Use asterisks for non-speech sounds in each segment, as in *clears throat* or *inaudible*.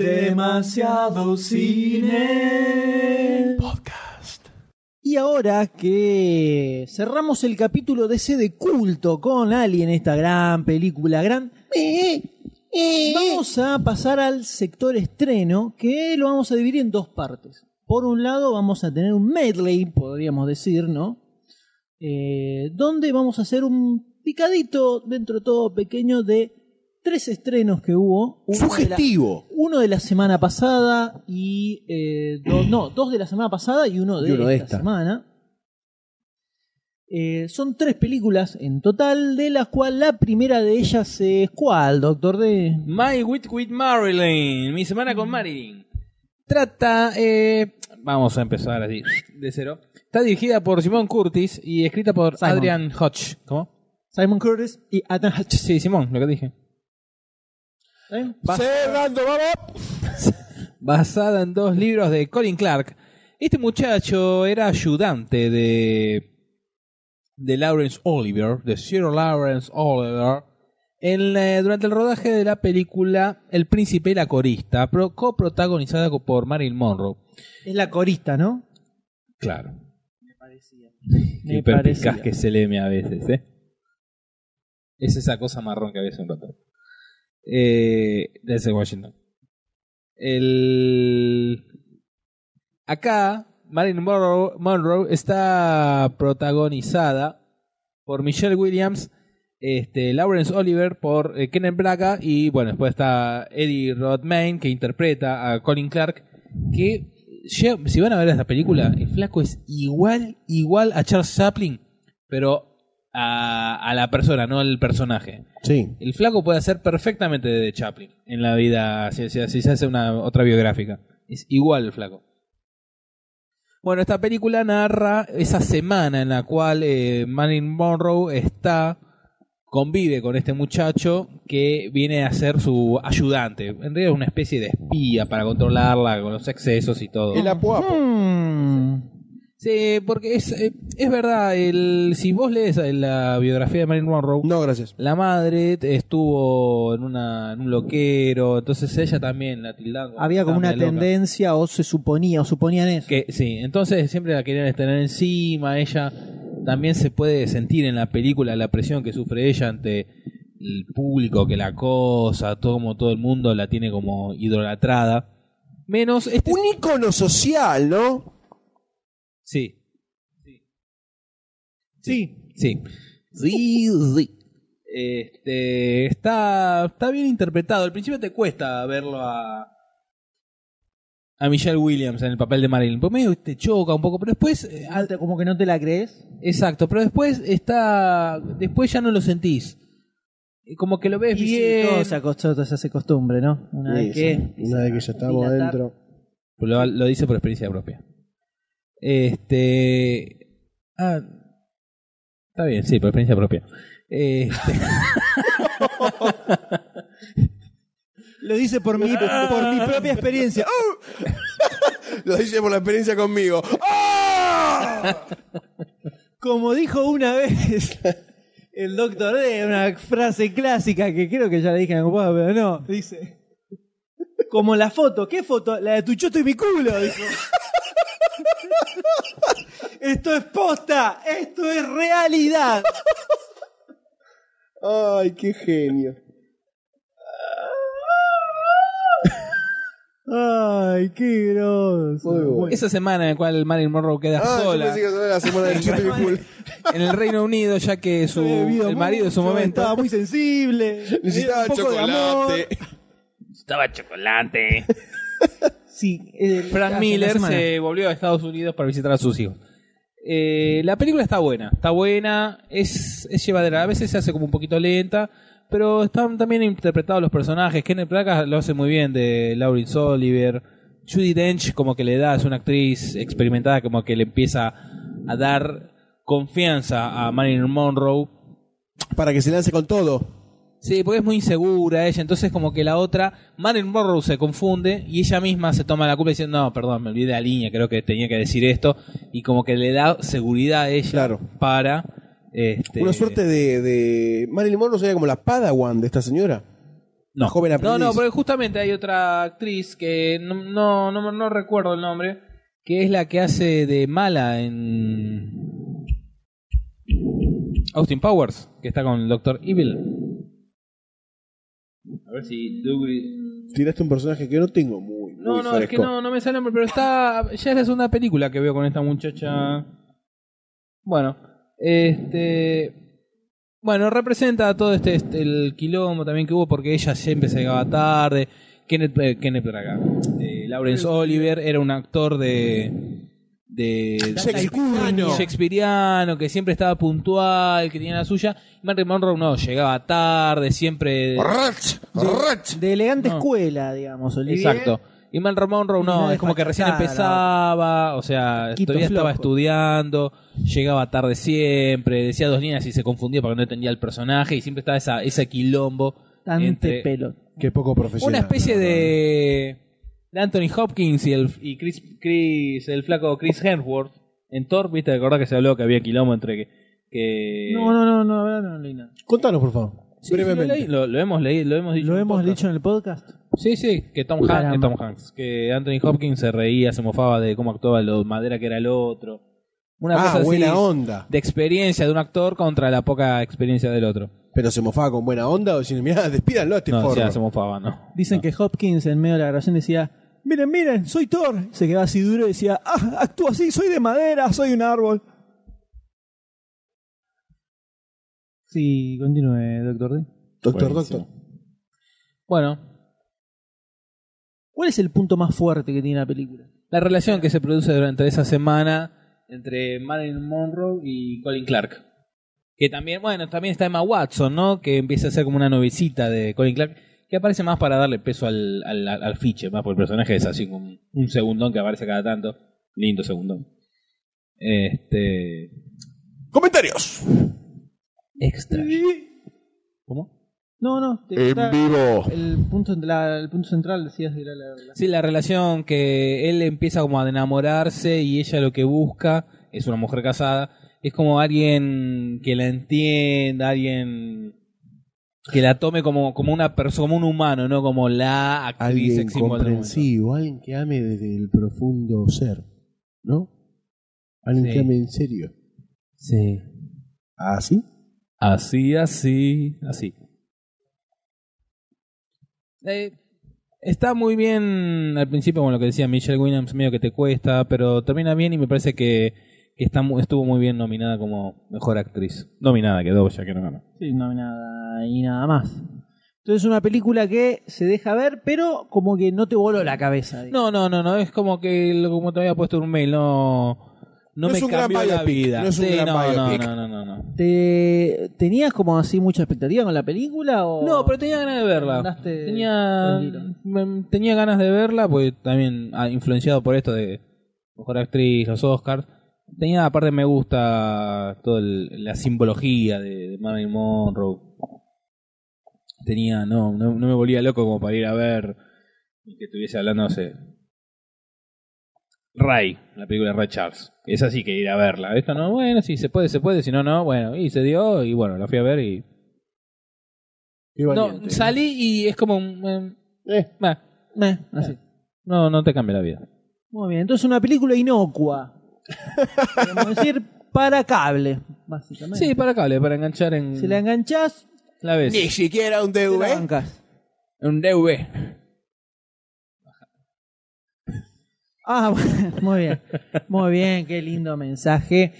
Demasiado cine. Podcast. Y ahora que cerramos el capítulo de ese de culto con Alien, esta gran película, gran... Vamos a pasar al sector estreno, que lo vamos a dividir en dos partes. Por un lado vamos a tener un medley, podríamos decir, ¿no? Eh, donde vamos a hacer un picadito, dentro de todo pequeño, de tres estrenos que hubo. Uno de la- Sugestivo. uno de la semana pasada y eh, dos, *clears throat* no, dos de la semana pasada y uno de, Y uno de esta, esta. semana. Eh, son tres películas en total, de las cuales la primera de ellas es ¿cuál, Doctor D? My Week with Marilyn, mi semana con Marilyn. Trata, eh, vamos a empezar así, de cero. Está dirigida por Simon Curtis y escrita por Simon. Adrian Hodge. ¿Cómo? Simon Curtis y Ethan Hutch. Sí, Simón, lo que dije. Cerrando, vamos. *laughs* Basada en dos libros de Colin Clark. Este muchacho era ayudante de, de Lawrence Oliver, de Sir Lawrence Oliver, en la- durante el rodaje de la película El Príncipe y la Corista, pro- coprotagonizada por Marilyn Monroe. Es la corista, ¿no? Claro. Me Qué perspicaz parecía. que se lee a veces, ¿eh? Es esa cosa marrón que había hace un rato. Eh, desde Washington. El... Acá, Marilyn Monroe, está protagonizada por Michelle Williams, este, Lawrence Oliver por eh, Kenneth Braga y bueno, después está Eddie Rodmayne que interpreta a Colin Clark que si van a ver esta película, el flaco es igual, igual a Charles Chaplin, pero a, a la persona, no al personaje. Sí. El flaco puede hacer perfectamente de Chaplin en la vida, si, si- si se hace una otra biográfica. Es igual el flaco. Bueno, esta película narra esa semana en la cual eh, Marilyn Monroe está convive con este muchacho que viene a ser su ayudante. En realidad es una especie de espía para controlarla con los excesos y todo. El apo apo. Hmm. Sí, porque es, eh, es verdad, el, si vos lees la biografía de Marilyn Monroe, No, gracias. la madre estuvo en, una, en un loquero, entonces ella también la tildaban. Había como una loca. tendencia, o se suponía, o suponían eso. Que, sí, entonces siempre la querían tener encima, ella también se puede sentir en la película la presión que sufre ella ante el público que la cosa, todo como todo el mundo la tiene como idolatrada. Menos este Un icono social, ¿no? Sí, Sí, sí. Sí, sí. Este, está, está bien interpretado. Al principio te cuesta verlo a, a Michelle Williams en el papel de Marilyn. Porque medio te choca un poco, pero después eh, te- como que no te la crees. Exacto, pero después está. Después ya no lo sentís. Como que lo ves Y sí, bien. todo se, acost- se hace costumbre, ¿no? Una vez Sí, que. sí. Una vez que ya estamos dilatar. adentro. Lo, lo dice por experiencia propia. Este. Ah. Está bien, sí, por experiencia propia. Este, *laughs* Lo dice por mi, por mi propia experiencia. ¡Oh! *laughs* Lo dice por la experiencia conmigo. ¡Ah! *laughs* Como dijo una vez el doctor D, una frase clásica que creo que ya le dije en algún pero no, dice. Como la foto, ¿qué foto? La de tu choto y mi culo, dijo. *laughs* Esto es posta, esto es realidad. Ay, qué genio. *laughs* Ay, qué groso. Bueno. esa semana en la cual Marilyn Monroe queda Ah, yo sola pensé que era la semana del chute y mi culo. en el Reino Unido, ya que su, el marido de su momento. Estaba muy sensible. Necesitaba un poco de amor. chocolate. Estaba chocolate. *laughs* Sí, eh, Frank Miller se volvió a Estados Unidos para visitar a sus hijos. Eh, la película está buena, está buena, es, es llevadera. A veces se hace como un poquito lenta, pero están también interpretados los personajes. Kenneth Branagh lo hace muy bien de Laurence Oliver. Judy Dench como que le da, es una actriz experimentada, como que le empieza a dar confianza a Marilyn Monroe Para que se lance con todo. Sí, porque es muy insegura ella, entonces como que la otra, Marilyn Monroe se confunde y ella misma se toma la culpa diciendo, no, perdón, me olvidé de la línea, creo que tenía que decir esto, y como que le da seguridad a ella Claro. para... Este, Una suerte de, de. Marilyn Monroe sería como la padawan de esta señora. No, La joven no, aprendiz. no, porque justamente hay otra actriz que no, no, no, no recuerdo el nombre, que es la que hace de mala en Austin Powers, que está con Doctor Evil. A ver si Douglas- Tiraste un personaje que no tengo muy, muy No, no, es que fresco. no, no me sale pero está. Ya es la segunda película que veo con esta muchacha. Bueno, este. Bueno, representa todo este, este- el quilombo también que hubo porque ella siempre se llegaba tarde. Kenneth, eh, Kenneth Braga. Eh, Lawrence Oliver era un actor de. De Shakespeareano. Shakespeareano, que siempre estaba puntual, que tenía la suya. Marilyn Monroe no, llegaba tarde, siempre. De elegante No. escuela, digamos. Olivier. Exacto. Y Marilyn Monroe no, es como que recién empezaba, o sea, todavía estaba estudiando, llegaba tarde siempre, decía dos líneas y se confundía porque no entendía el personaje y siempre estaba esa, ese quilombo. Tante entre- pelo. Qué poco profesional. Una especie de, de Anthony Hopkins y el y Chris, Chris el flaco Chris Hemsworth en Thor, viste, recordás que se habló que había quilombo entre que, que No, no, no, no, no, no leí nada. Contanos, por favor. Sí, sí, lo, brevemente. leí, lo, lo hemos leído, lo hemos dicho. ¿Lo en el hemos podcast. dicho en el podcast? Sí, sí, que Tom, Han- Caramba. que Tom Hanks, que Anthony Hopkins se reía, se mofaba de cómo actuaba lo madera que era el otro. Una ah, cosa así onda. de experiencia de un actor contra la poca experiencia del otro. Pero se mofaba con buena onda o diciendo, *laughs* mirá, despídanlo a este No, forro. se mofaba, no. Dicen No. que Hopkins en medio de la grabación decía, miren, miren, soy Thor. Se quedaba así duro y decía, ah, actúo así, soy de madera, soy un árbol. Sí, continúe, doctor D. Doctor, Buenísimo. doctor. Bueno, ¿Cuál es el punto más fuerte que tiene la película? la relación que se produce durante esa semana entre Marilyn Monroe y Colin Clark. Que también, bueno, también está Emma Watson, ¿no? Que empieza a ser como una novicita de Colin Clark, que aparece más para darle peso al, al, al fiche, más porque el personaje es así como un segundón que aparece cada tanto. Lindo segundón. Este. Comentarios. Extra. ¿Cómo? No, no. te- En vivo. El punto, la- el punto central decías que era la, la- Sí, la relación que él empieza como a enamorarse y ella lo que busca es una mujer casada. Es como alguien que la entienda, alguien que la tome como, como una persona, como un humano, no como la actriz Alguien comprensivo, alguien que ame desde el profundo ser, ¿no? Alguien Sí. que ame en serio. Sí. ¿Ah, sí? Así, así, así. Eh, está muy bien al principio, con lo que decía Michelle Williams, medio que te cuesta, pero termina bien y me parece que, que está, estuvo muy bien nominada como mejor actriz. Nominada quedó, ya que no ganó. Sí, no hay nada y nada más. Entonces es una película que se deja ver, pero como que no te voló la cabeza. digamos. No, no, no, no, es como que, como te había puesto en un mail, no, no, No me es un gran cambió la biopic, vida. no es un Sí, gran no, no, biopic. no, no, no, no. ¿Te, ¿Tenías como así mucha expectativa con la película? O No, pero tenía ganas de verla. Andaste Tenía, tranquilo. me- tenía ganas de verla, porque también ah, influenciado por esto de mejor actriz, los Oscars. Tenía, aparte, me gusta toda la simbología de, de Marilyn Monroe. Tenía, no, no, no me volvía loco como para ir a ver y que estuviese hablando, no sé. Ray, la película de Ray Charles. Es así que ir a verla. Esto no, bueno, si se puede, se puede, si no, no, bueno. Y se dio, y bueno, la fui a ver y Qué no, salí y es como un... eh, Eh, así. no, no te cambia la vida. Muy bien, entonces una película inocua. Podemos *laughs* decir para cable, básicamente. Sí, para cable, para enganchar en Si la enganchás, la vez. Ni siquiera un te la DV. bancás. Un DV. Ah, *laughs* bueno, muy bien. Muy bien, qué lindo mensaje.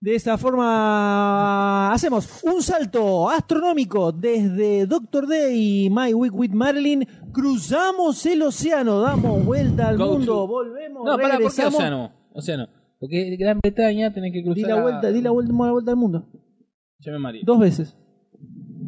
De esta forma hacemos un salto astronómico desde Doctor Day y My Week with Marilyn. Cruzamos el océano, damos vuelta al Go mundo, to- volvemos, No, para, ¿por qué océano? Océano. Porque Gran Bretaña tenés que cruzar. Di la vuelta, di la vuelta, la vuelta al mundo. Ya me mareé. Dos veces.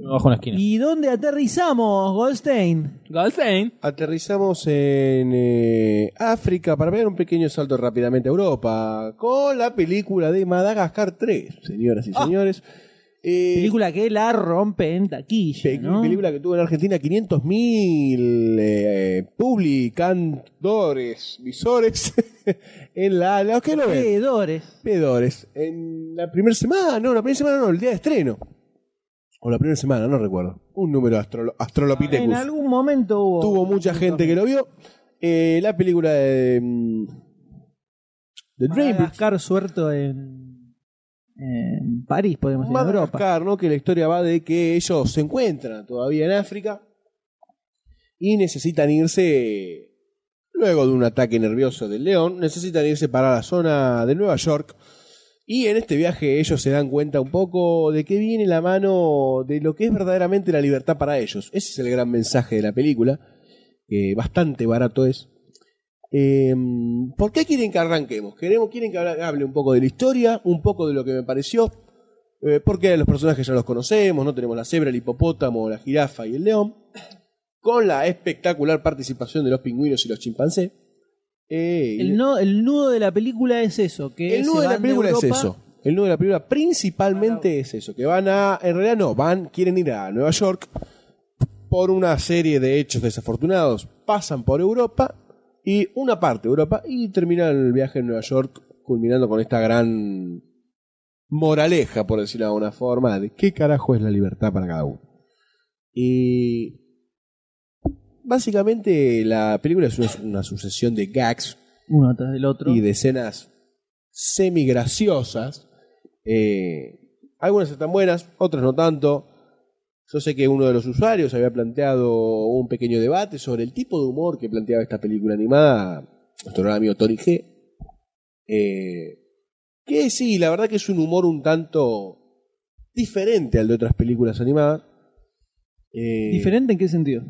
Me bajo una esquina. ¿Y dónde aterrizamos, Goldstein? Goldstein. Aterrizamos en eh, África para ver un pequeño salto rápidamente a Europa con la película de Madagascar 3, señoras y señores. Eh, Película que la rompe en taquilla, pe- ¿no? película que tuvo en Argentina 500.000 eh, publicadores, visores *laughs* en la, los que no ven, Pedores. pedores, en la primera semana, no, la primera semana no, el día de estreno. O la primera semana, no recuerdo. Un número astrolo- Astrolopithecus. En algún momento hubo. Tuvo mucha gente que lo vio. Eh, la película de. mm, de Dream suelto en, en París, podemos decir, en Europa. ¿no? Que la historia va de que ellos se encuentran todavía en África y necesitan irse, luego de un ataque nervioso del león, necesitan irse para la zona de Nueva York. Y en este viaje ellos se dan cuenta un poco de que viene la mano de lo que es verdaderamente la libertad para ellos. Ese es el gran mensaje de la película, que bastante barato es. Eh, ¿Por qué quieren que arranquemos? Queremos, quieren que hable un poco de la historia, un poco de lo que me pareció, eh, porque los personajes ya los conocemos, ¿no? Tenemos la cebra, el hipopótamo, la jirafa y el león, con la espectacular participación de los pingüinos y los chimpancés. Eh, El, no- el nudo de la película es eso. Que el nudo de la película es Europa- eso. El nudo de la película principalmente es eso, que van a, en realidad no, van, quieren ir a Nueva York por una serie de hechos desafortunados, pasan por Europa y una parte de Europa y terminan el viaje en Nueva York culminando con esta gran moraleja, por decirlo de alguna forma, de qué carajo es la libertad para cada uno. Y básicamente la película es una, una sucesión de gags Uno tras del otro. y de escenas semi graciosas. Eh, algunas están buenas, otras no tanto. Yo sé que uno de los usuarios había planteado un pequeño debate sobre el tipo de humor que planteaba esta película animada, nuestro gran amigo Tori G. Eh, que sí, la verdad que es un humor un tanto diferente al de otras películas animadas. Eh, ¿Diferente en qué sentido?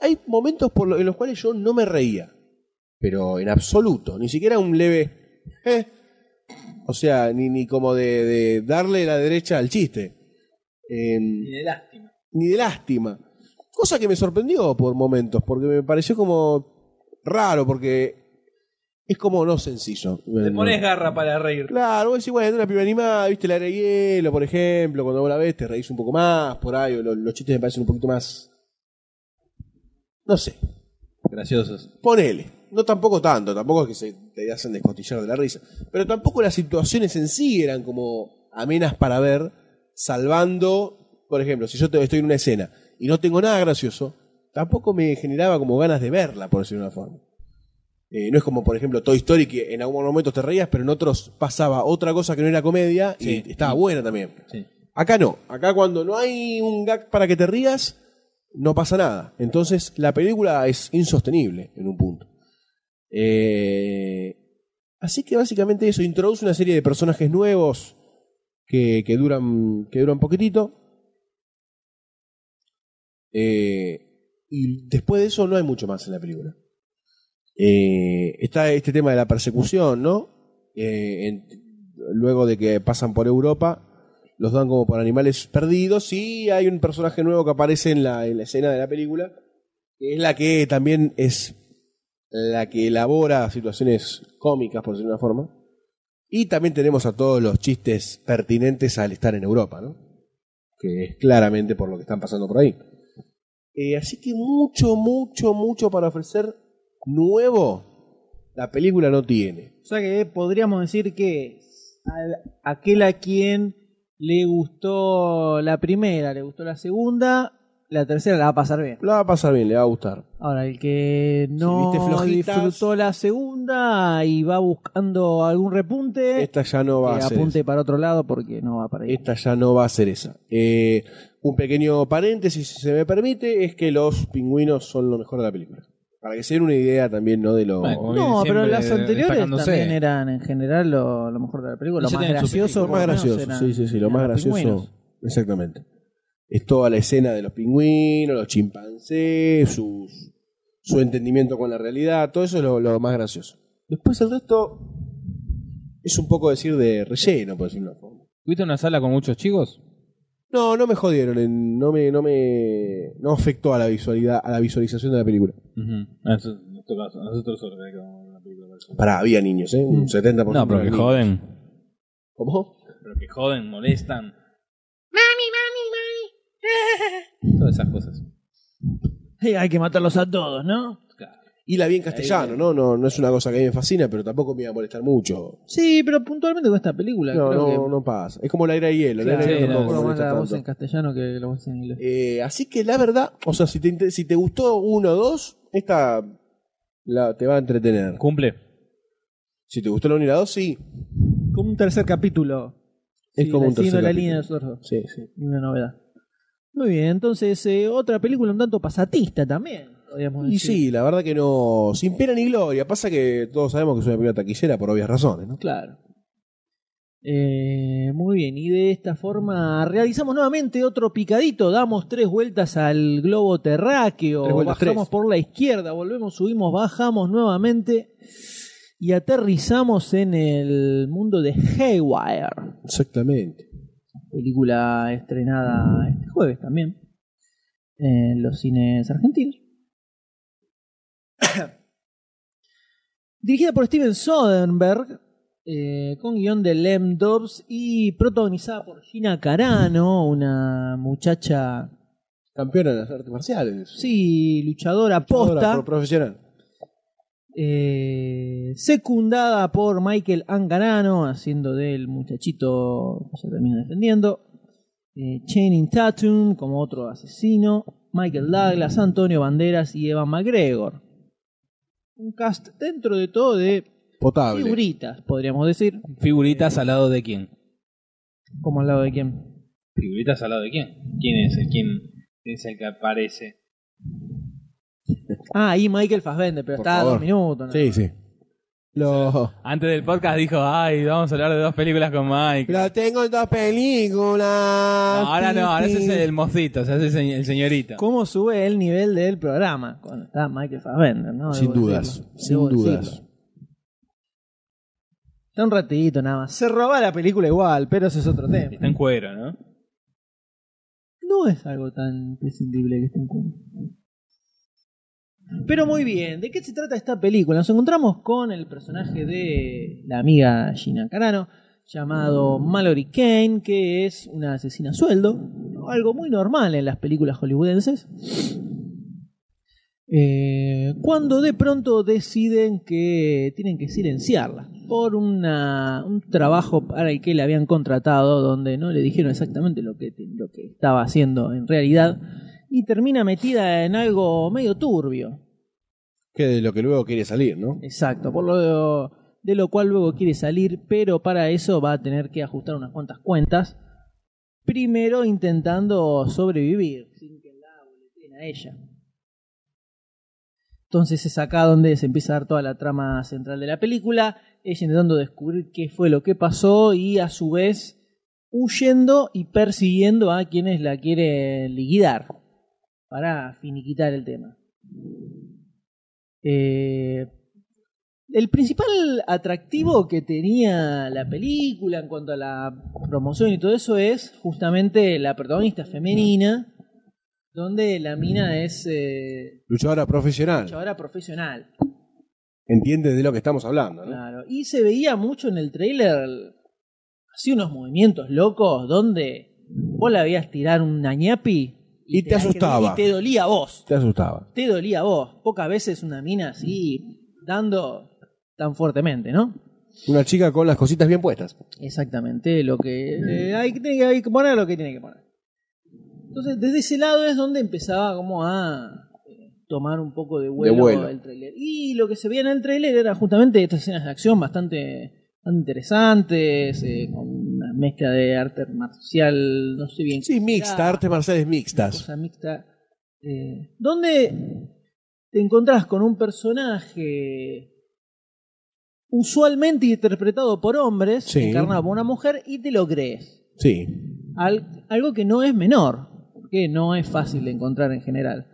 Hay momentos por lo- en los cuales yo no me reía, pero en absoluto, ni siquiera un leve, "eh". o sea, ni, ni como de, de darle la derecha al chiste, Em, Y de lástima. ni de lástima, cosa que me sorprendió por momentos, porque me pareció como raro, porque es como no sencillo. Te pones garra para reír. Claro, vos decís, bueno, una película animada, viste la era hielo, por ejemplo, cuando vos la ves te reís un poco más, por ahí, o lo- los chistes me parecen un poquito más, no sé, Graciosos. Ponele. No tampoco tanto, tampoco es que se te hacen descostillar de la risa. Pero tampoco las situaciones en sí eran como amenas para ver, salvando, por ejemplo, si yo te- estoy en una escena y no tengo nada gracioso, tampoco me generaba como ganas de verla, por decirlo de una forma. Eh, no es como, por ejemplo, Toy Story, que en algunos momentos te reías, pero en otros pasaba otra cosa que no era comedia Sí. y estaba buena también. Sí. Acá no. Acá cuando no hay un gag para que te rías, no pasa nada. Entonces la película es insostenible en un punto. Eh, así que básicamente eso introduce una serie de personajes nuevos que, que duran que duran poquitito. Eh, y después de eso no hay mucho más en la película. Eh, está este tema de la persecución, ¿no? Luego de que pasan por Europa, los dan como por animales perdidos y hay un personaje nuevo que aparece en la, en la escena de la película, que es la que también es la que elabora situaciones cómicas, por decirlo de una forma. Y también tenemos a todos los chistes pertinentes al estar en Europa, ¿no? Que es claramente por lo que están pasando por ahí. Eh, así que mucho, mucho, mucho para ofrecer nuevo la película no tiene. O sea que podríamos decir que aquel a quien le gustó la primera, le gustó la segunda, la tercera la va a pasar bien. La va a pasar bien, le va a gustar. Ahora, el que no viste flojitas- disfrutó la segunda y va buscando algún repunte, Esta ya no va que a ser apunte para otro lado porque no va para ahí. Esta ya no va a ser esa. Eh, un pequeño paréntesis, si se me permite, es que los pingüinos son lo mejor de la película. Para que se den una idea también, ¿no? De lo... Bueno, No, pero las anteriores destacándose. también eran en general lo, lo mejor de la película, lo más su gracioso. lo por más lo menos gracioso, eran- sí, sí, sí, lo eran más los gracioso. pingüinos. Exactamente. Es toda la escena de los pingüinos, los chimpancés, sus, su entendimiento con la realidad, todo eso es lo, lo más gracioso. Después el resto es un poco decir de relleno, por decirlo de una forma. ¿Tuviste una sala con muchos chicos? No, no me jodieron, en- no me, no me, no afectó a la visualidad, a la visualización de la película. Ah, eso- a nosotros solo que vamos a una película eso. Pará, había niños, ¿eh? Un 70%. No, pero de que niños. joden. ¿Cómo? Pero que joden, molestan. Mami, mami, mami. Todas esas cosas. Hay que matarlos a todos, ¿no? Y la vi en castellano, ¿no? ¿no? No es una cosa que a mí me fascina, pero tampoco me iba a molestar mucho. Sí, pero puntualmente con esta película. No, creo no, que- no pasa. Es como la era de hielo. la Claro, era de hielo sí, tampoco no, me molesta la voz tanto. en castellano que la voz en inglés. Eh, así que la verdad, o sea, si te, si te gustó uno o dos, esta la, te va a entretener. Cumple. Si te gustó la 1 y la 2, sí. Como un tercer capítulo. Es Sí, como un siguiendo tercer la capítulo. línea de Sordo. Sí, sí. Una novedad. Muy bien, entonces eh, otra película un tanto pasatista también, podríamos Y sí, la verdad que no. Sin pena ni gloria. Pasa que todos sabemos que es una película taquillera por obvias razones, ¿no? Claro. Eh, muy bien, y de esta forma realizamos nuevamente otro picadito, damos tres vueltas al globo terráqueo, vueltas, bajamos tres. por la izquierda, volvemos, subimos, bajamos nuevamente y aterrizamos en el mundo de Haywire, Exactamente. película estrenada este jueves también en los cines argentinos. Dirigida por Steven Soderbergh, eh, con guion de Lem Dobbs y protagonizada por Gina Carano, una muchacha, Campeona de las artes marciales. sí, luchadora posta, pro- profesional. eh, secundada por Michael Angarano, haciendo del muchachito que se termina defendiendo, eh, Channing Tatum como otro asesino, Michael Douglas, Antonio Banderas y Evan McGregor. Un cast dentro de todo de Potable. figuritas, podríamos decir. Figuritas al lado de quién. ¿Como al lado de quién? Figuritas al lado de quién. ¿Quién es el quién es el que aparece? Ah, y Michael Fassbender, pero Por está a dos minutos. ¿no? Sí, sí. Lo, Antes del podcast dijo, ay, vamos a hablar de dos películas con Mike. lo tengo en dos películas. No, ahora no, ahora ese es el mocito, se hace el, señ- el señorito. ¿Cómo sube el nivel del programa cuando está Michael Fassbender? ¿no? Sin Debo dudas. decirlo. Sin Debo dudas. decirlo. Está un ratito nada más. Se roba la película igual, pero ese es otro tema. Está en cuero, ¿no? No es algo tan prescindible que esté en cuenta. Pero muy bien, ¿de qué se trata esta película? Nos encontramos con el personaje de la amiga Gina Carano, llamado Mallory Kane, que es una asesina a sueldo, algo muy normal en las películas hollywoodenses. Eh, cuando de pronto deciden que tienen que silenciarla por un trabajo para el que la habían contratado donde no le dijeron exactamente lo que, lo que estaba haciendo en realidad y termina metida en algo medio turbio. Que de lo que luego quiere salir, ¿no? Exacto, por lo de lo cual luego quiere salir, pero para eso va a tener que ajustar unas cuantas cuentas. Primero intentando sobrevivir sin que la boleteen a ella. Entonces es acá donde se empieza a dar toda la trama central de la película, ella intentando descubrir qué fue lo que pasó y a su vez huyendo y persiguiendo a quienes la quieren liquidar para finiquitar el tema. Eh, el principal atractivo que tenía la película en cuanto a la promoción y todo eso es justamente la protagonista femenina, donde la mina es eh, Luchadora profesional. luchadora profesional. Entiende de lo que estamos hablando, ¿no? Claro. Y se veía mucho en el trailer, así unos movimientos locos, donde vos la veías tirar un ñapi Y te asustaba. Y te dolía a vos. Te asustaba. te dolía a vos. Pocas veces una mina así dando tan fuertemente, ¿no? Una chica con las cositas bien puestas. Exactamente, lo que eh, hay, que- tiene que- hay que poner lo que tiene que poner. Entonces, desde ese lado es donde empezaba como a eh, tomar un poco de vuelo, vuelo. el tráiler. Y lo que se veía en el tráiler era justamente estas escenas de acción bastante, bastante interesantes, eh, con mezcla de arte marcial, no sé bien Sí, mixta, será, artes marciales mixtas. cosa mixta. eh, donde te encontrás con un personaje usualmente interpretado por hombres, Sí. encarnado por una mujer, y te lo crees. Sí. Al- algo que no es menor, porque no es fácil de encontrar en general.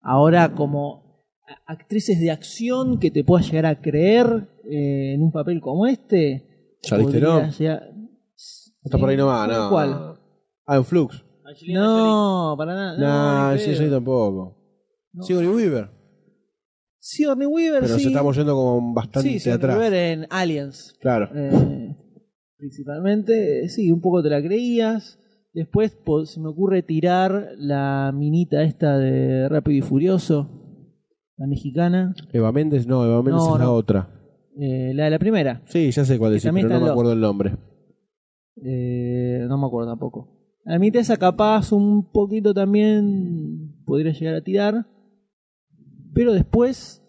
Ahora, como actrices de acción que te puedas llegar a creer eh, en un papel como este, Charlize Theron. Está por ahí nomás, ¿Cómo no. cuál? Ah, en Flux. No, para nada. No, ni sí, pedo. tampoco. No. Sigourney Weaver. Sigourney Weaver, Pero sí. se estamos yendo como bastante sí, Sigourney atrás. Weaver en Aliens. Claro. Eh, principalmente, eh, sí, un poco te la creías. Después po- se me ocurre tirar la minita esta de Rápido y Furioso. la mexicana, Eva Méndez, no, Eva Méndez No, es la no. otra. eh, la de la primera, Sí, ya sé cuál Que también pero no está me acuerdo el nombre. Eh, no me acuerdo tampoco. A mí esa capaz un poquito también podría llegar a tirar, pero después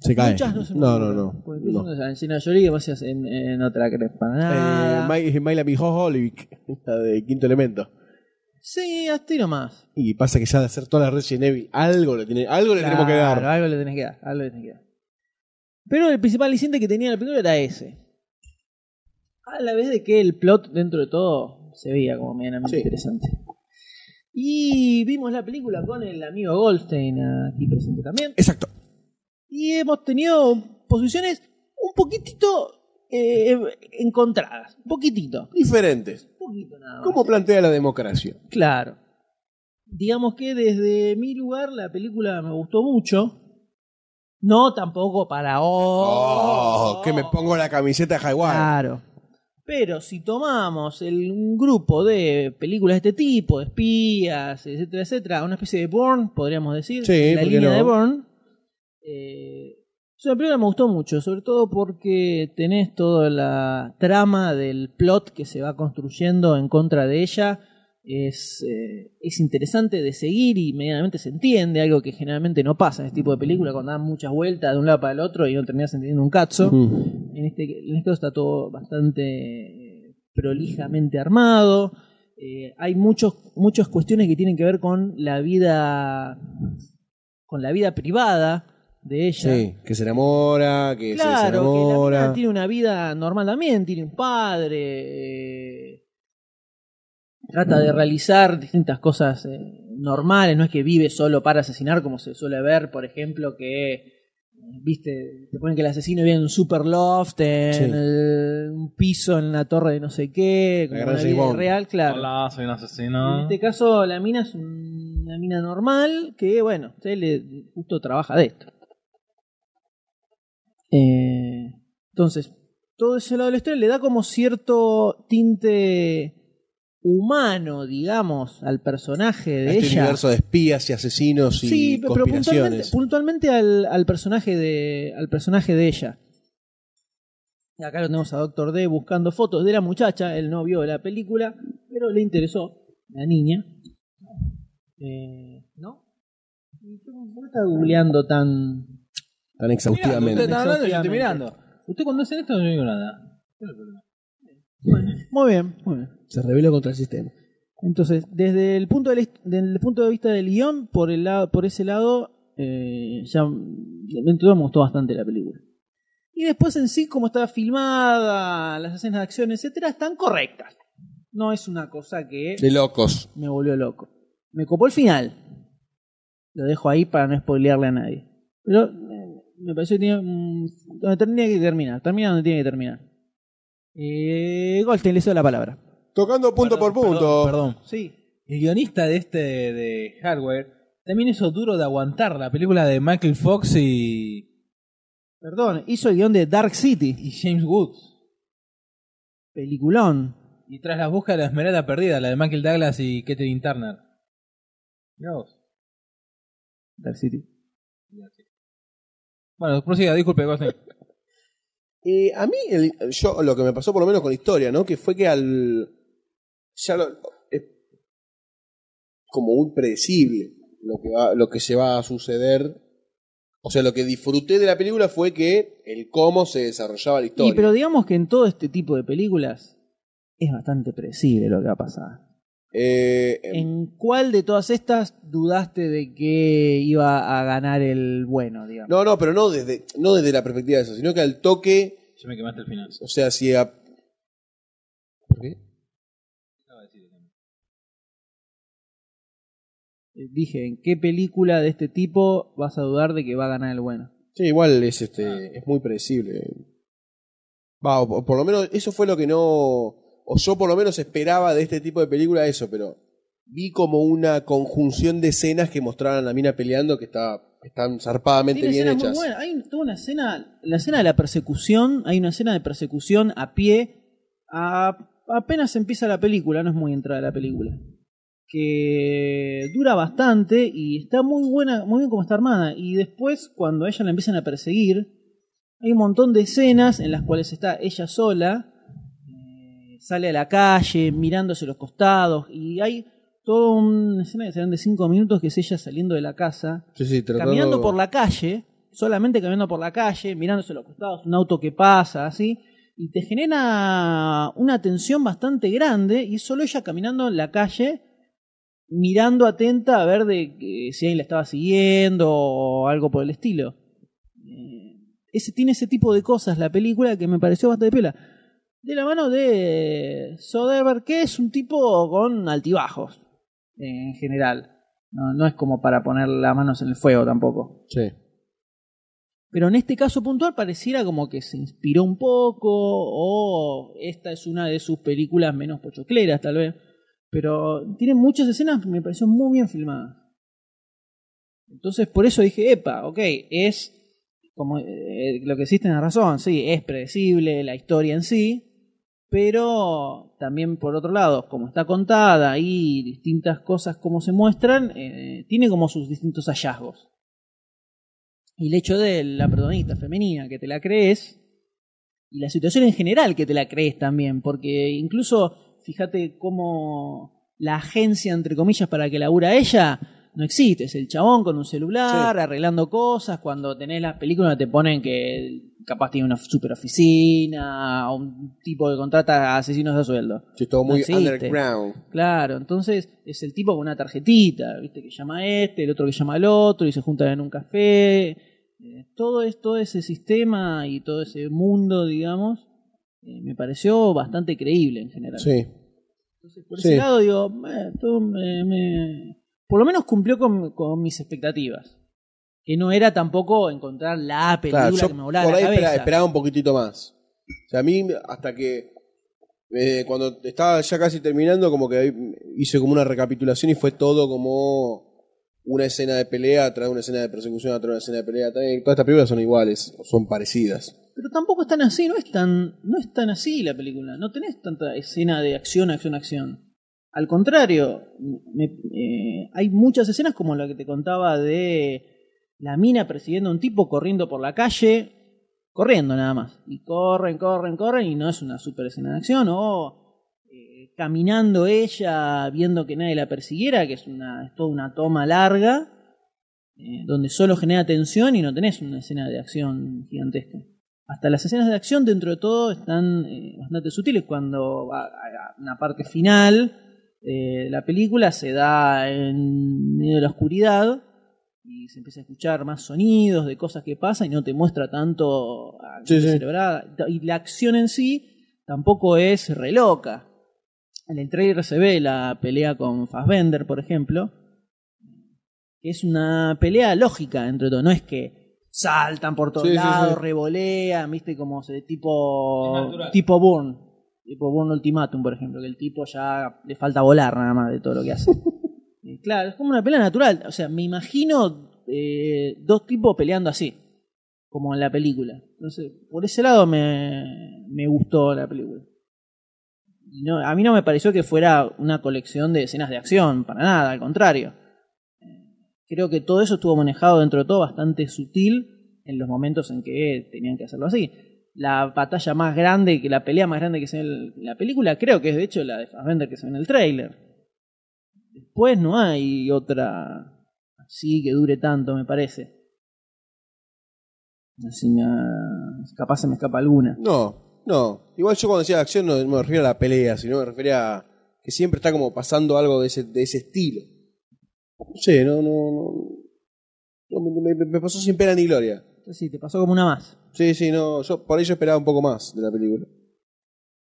Se cae. muchas no se me no, no, no. Porque no. empiezan a Angelina Jolie que en, en otra crees para nada. Eh, May- Mayla Mijojovic, la de Quinto Elemento. Sí, hasta ahí nomás. Y pasa que ya de hacer toda la Resident Evil, algo le, tiene, algo le tenemos que dar. algo le tenés que dar, algo le tenés que dar. Pero el principal aliciente que tenía la película era ese. A la vez de que el plot, dentro de todo, se veía como medianamente Sí. interesante. Y vimos la película con el amigo Goldstein aquí presente también. Exacto. Y hemos tenido posiciones un poquitito eh, encontradas. Un poquitito. Diferentes. Un poquito nada más. ¿Cómo plantea la democracia? Claro. Digamos que desde mi lugar la película me gustó mucho. No tampoco para Oh, oh, que me pongo la camiseta de Hawái. Claro. Pero si tomamos el, un grupo de películas de este tipo, de espías, etcétera, etcétera, una especie de Bourne, podríamos decir, Sí, la ¿por qué línea no? de Bourne, eh, es una película que me gustó mucho, sobre todo porque tenés toda la trama del plot que se va construyendo en contra de ella. Es, eh, es interesante de seguir y medianamente se entiende, algo que generalmente no pasa en este tipo de películas, cuando dan muchas vueltas de un lado para el otro y no terminas entendiendo un cazzo. Mm. En este, en este caso está todo bastante eh, prolijamente armado. Eh, hay muchos, muchas cuestiones que tienen que ver con la vida con la vida privada de ella. Sí, que se enamora, que se claro, que la tiene una vida normal también, tiene un padre, eh, trata de realizar distintas cosas eh, normales, no es que vive solo para asesinar como se suele ver, por ejemplo, que viste, te ponen que el asesino vive en un super loft, en Sí. el- un piso en la torre de no sé qué, como La gran una James vida Bond. real, claro. Hola, soy un En asesino. este caso, la mina es un- una mina normal que, bueno, usted le justo trabaja de esto. Eh, entonces, todo ese lado de la historia le da como cierto tinte humano, digamos, al personaje de este ella. universo de espías y asesinos y sí, pero puntualmente, al, al personaje de al personaje de ella. Y Acá lo tenemos a Doctor D buscando fotos de la muchacha, él no vio la película, pero le interesó la niña. Eh, ¿No? ¿Y ¿Por qué está googleando tan...? Tan Mirando, exhaustivamente. usted está hablando y yo estoy mirando. Usted cuando hacen esto no digo nada. Muy bien, muy bien. Se rebeló contra el sistema. Entonces, desde el punto de, punto de vista del guion, por, el lado, por ese lado, eh, ya dentro me gustó bastante la película. Y después en sí, como estaba filmada, las escenas de acción, etcétera, están correctas. No es una cosa que De locos. me volvió loco. Me copó el final. Lo dejo ahí para no spoilearle a nadie. Pero eh, me pareció que tenía, donde tenía que terminar. Termina donde tiene que terminar. Eh, Goldstein le cedo la palabra. Tocando punto por punto. Perdón. Sí. El guionista de este de Hardware también hizo duro de aguantar la película de Michael Fox y, Perdón, hizo el guion de Dark City. y James Woods. Peliculón. Y tras la búsqueda de la Esmeralda Perdida, la de Michael Douglas y Catherine Turner. Mirá vos. Dark City. Bueno, prosiga, disculpe, Goldstein. Eh, a mí, el- yo lo que me pasó por lo menos con la historia, ¿no? Que fue que al. Ya lo. Es como muy predecible lo que, va, lo que se va a suceder. O sea, lo que disfruté de la película fue que el cómo se desarrollaba la historia. Y pero digamos que en todo este tipo de películas es bastante predecible lo que va a pasar. Eh, em, ¿En cuál de todas estas dudaste de que iba a ganar el bueno, digamos? no, no, pero no desde, no desde la perspectiva de eso, sino que al toque. Ya me quemaste el final. O sea, si a. ¿Por qué? Eh, Dije, ¿en qué película de este tipo vas a dudar de que va a ganar el bueno? Sí, igual es este es muy predecible. Va, o por lo menos eso fue lo que no o yo por lo menos esperaba de este tipo de película eso, pero vi como una conjunción de escenas que mostraban a la mina peleando que está están zarpadamente Tiene bien escenas muy hechas. buenas. Hay toda una escena, la escena de la persecución, hay una escena de persecución a pie, a- apenas empieza la película, no es muy entrada la película. que dura bastante y está muy buena, muy bien como está armada. Y después, cuando a ella la empiezan a perseguir, hay un montón de escenas en las cuales está ella sola, sale a la calle, mirándose los costados, y hay toda una escena que serán de 5 minutos que es ella saliendo de la casa, Sí, sí, tratando- caminando por la calle, solamente caminando por la calle, mirándose los costados, un auto que pasa, así, y te genera una tensión bastante grande, y es solo ella caminando en la calle, mirando atenta a ver de que si alguien la estaba siguiendo o algo por el estilo. Eh, ese, tiene ese tipo de cosas la película que me pareció bastante pela. De la mano de Soderbergh, que es un tipo con altibajos en general. No, no es como para poner las manos en el fuego tampoco. Sí. Pero en este caso puntual pareciera como que se inspiró un poco o esta es una de sus películas menos pochocleras tal vez. Pero tiene muchas escenas que me pareció muy bien filmadas. Entonces por eso dije, epa, ok, es como eh, lo que existe en la razón, sí, es predecible la historia en sí, pero también por otro lado, como está contada y distintas cosas como se muestran, eh, tiene como sus distintos hallazgos. Y el hecho de la protagonista femenina, que te la crees, y la situación en general que te la crees también, porque incluso fíjate cómo la agencia, entre comillas, para que labura ella, no existe. Es el chabón con un celular, arreglando cosas. Cuando tenés las películas te ponen que capaz tiene una super oficina, o un tipo que contrata a asesinos de sueldo. Sí, todo muy existe. underground. Claro, entonces es el tipo con una tarjetita, viste, que llama a este, el otro que llama al otro, y se juntan en un café. Eh, todo, es, todo ese sistema y todo ese mundo, digamos, eh, me pareció bastante creíble en general. Sí. Entonces, por Sí. ese lado, digo, eh, todo me- me- por lo menos cumplió con, con mis expectativas. Que no era tampoco encontrar la película Claro, que me volaba por la ahí cabeza. espera- esperaba un poquitito más. O sea, a mí, hasta que. eh, cuando estaba ya casi terminando, como que hice como una recapitulación y fue todo como una escena de pelea de una escena de persecución, atrás una escena de pelea. Todas estas películas son iguales, son parecidas. Pero tampoco es tan así, no es tan, no es tan así la película. No tenés tanta escena de acción, acción, acción. Al contrario, me- eh, hay muchas escenas como la que te contaba de la mina persiguiendo a un tipo corriendo por la calle, corriendo nada más. Y corren, corren, corren y no es una super escena de acción. O eh, caminando ella viendo que nadie la persiguiera, que es, una, es toda una toma larga, eh, donde solo genera tensión y no tenés una escena de acción gigantesca hasta las escenas de acción dentro de todo están eh, bastante sutiles cuando va a a una parte final eh, la película se da en medio de la oscuridad y se empieza a escuchar más sonidos de cosas que pasan y no te muestra tanto a Sí, sí. cerebrada. y la acción en sí tampoco es re loca en el trailer se ve la pelea con Fassbender por ejemplo que es una pelea lógica entre todo no es que saltan por todos Sí, lados, sí. revolean, viste, como se, tipo, tipo Bourne, tipo Bourne Ultimatum, por ejemplo, que el tipo ya le falta volar nada más de todo lo que hace. *laughs* Claro, es como una pelea natural, o sea, me imagino eh, dos tipos peleando así, como en la película. Entonces, por ese lado me, me gustó la película. Y no, a mí no me pareció que fuera una colección de escenas de acción, para nada, al contrario. Creo que todo eso estuvo manejado dentro de todo bastante sutil en los momentos en que tenían que hacerlo así. La batalla más grande, que la pelea más grande que se ve en la película, creo que es de hecho la de Fassbender que se ve en el trailer. Después no hay otra así que dure tanto, me parece. Si me, capaz se me escapa alguna. No, no. Igual yo cuando decía acción no me refiero a la pelea, sino me refería a que siempre está como pasando algo de ese, de ese estilo. No sé, no, no, no. me- me pasó sin pena ni gloria. Sí, te pasó como una más. Sí, sí, no. Yo por ello esperaba un poco más de la película.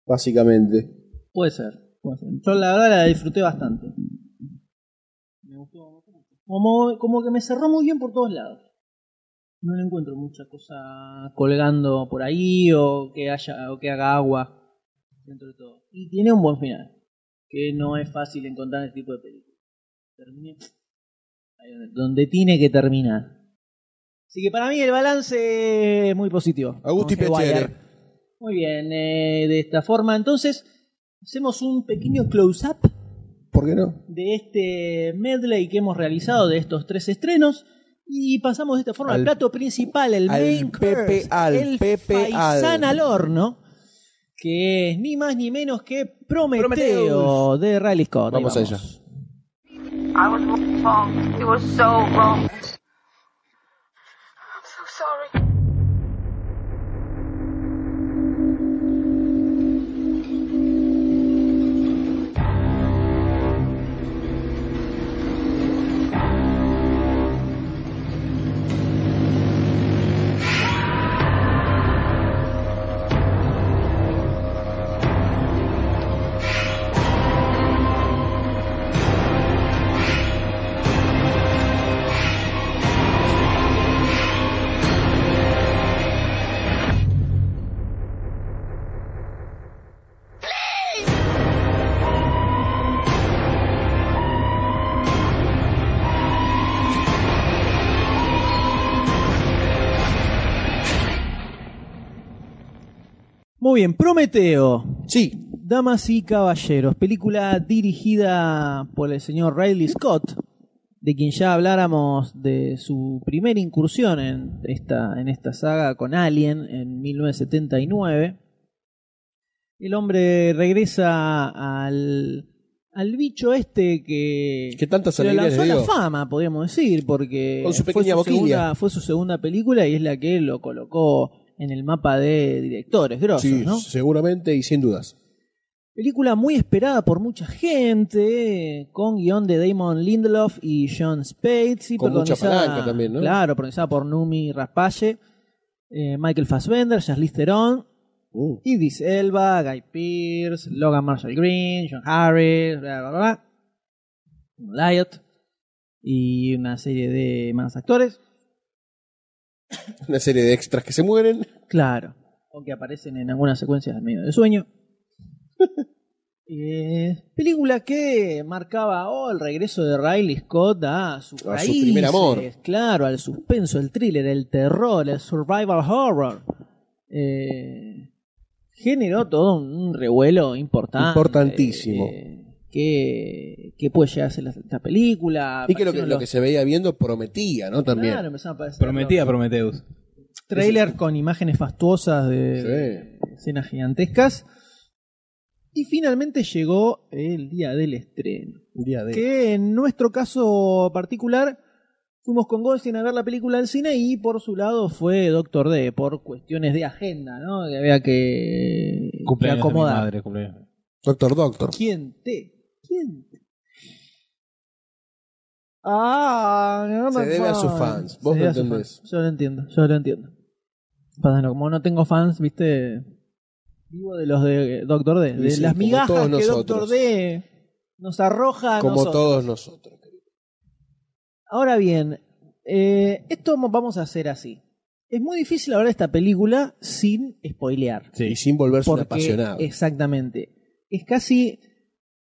Básicamente. Puede ser, puede ser. Yo la verdad la disfruté bastante. Me gustó, me gustó mucho. Como, como que me cerró muy bien por todos lados. No le encuentro mucha cosa colgando por ahí o que haya o que haga agua dentro de todo. Y tiene un buen final, que no es fácil encontrar en este tipo de películas. Termine ahí donde- donde tiene que terminar. Así que para mí el balance es muy positivo. Agustín. Piacere. Muy bien, eh, de esta forma entonces hacemos un pequeño close-up ¿Por qué no? de este medley que hemos realizado de estos tres estrenos. Y pasamos de esta forma al, Al- plato principal, el al main Pepe course, al, el Pepe faisán al. al horno, que es ni más ni menos que Prometeo, de Riley Scott. Ahí Vamos a ella. I was wrong. You were so wrong. Muy bien, Prometeo. Sí, Damas y Caballeros, película dirigida por el señor Riley Scott, de quien ya habláramos de su primera incursión en esta, en esta saga con Alien en 1979. El hombre regresa al, al bicho este que, tantas lanzó le a la fama, podríamos decir, porque Con su fue, su segunda, fue su segunda película y es la que lo colocó en el mapa de directores grosos, Sí, ¿no? seguramente y sin dudas. Película muy esperada por mucha gente, con guion de Damon Lindelof y John Spates. y Con mucha palanca también, ¿no? Claro, protagonizada por Numi Raspalle, eh, Michael Fassbender, Charlize Theron, Uh, Idris Elba, Guy Pearce, Logan Marshall Green, John Harris, bla, bla, bla. Lyot y una serie de más actores. *coughs* una serie de extras que se mueren. Claro, o que aparecen en algunas secuencias en medio de sueño. *laughs* Eh, película que marcaba oh, el regreso de Riley Scott a A su raíces, primer amor. claro, al suspenso, el thriller, el terror, el survival horror. Eh, generó todo un, un revuelo importante. Importantísimo. eh, que, que puede llegar a ser la- esta película. Y que lo que, aparecieron lo los- que se veía viendo prometía, ¿no? También. Claro, empezaron a aparecer Prometía los Prometheus. Trailer con imágenes fastuosas de, Sí. escenas gigantescas. Y finalmente llegó el día del estreno. Día de. Que en nuestro caso particular fuimos con Goldstein a ver la película al cine y por su lado fue Doctor D, por cuestiones de agenda, ¿no? Que había que, que Cumpleaños de mi acomodar. madre, cumpleaños. Doctor Doctor. ¿Quién te? Ah, no Se me debe a sus fans. Vos sus entendés. Yo lo entiendo, yo lo entiendo. Pasa, no, como no tengo fans, viste, vivo de los de Doctor D, de Sí, las migajas que nosotros. Doctor D nos arroja a Como nosotros. todos nosotros. Ahora bien, eh, esto mo- vamos a hacer así. Es muy difícil hablar de esta película sin spoilear. Sí. Y sin volverse un apasionado. Exactamente. Es casi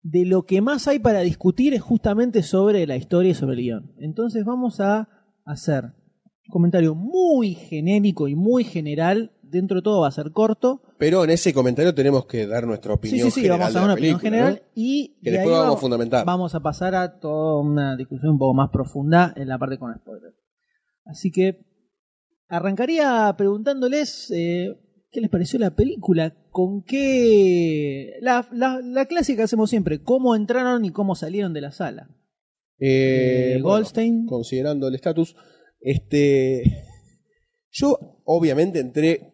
de lo que más hay para discutir es justamente sobre la historia y sobre el guion. Entonces vamos a hacer un comentario muy genérico y muy general. Dentro de todo va a ser corto. Pero en ese comentario tenemos que dar nuestra Sí, opinión sí, sí, general vamos a dar una opinión general ¿no? y Que de después ahí vamos a fundamentar. Vamos a pasar a toda una discusión un poco más profunda en la parte con spoilers. Así que arrancaría preguntándoles eh, qué les pareció la película, con qué... La, la, la clásica que hacemos siempre, cómo entraron y cómo salieron de la sala. Eh, Eh, bueno, Goldstein. considerando el estatus, este, *laughs* yo obviamente entré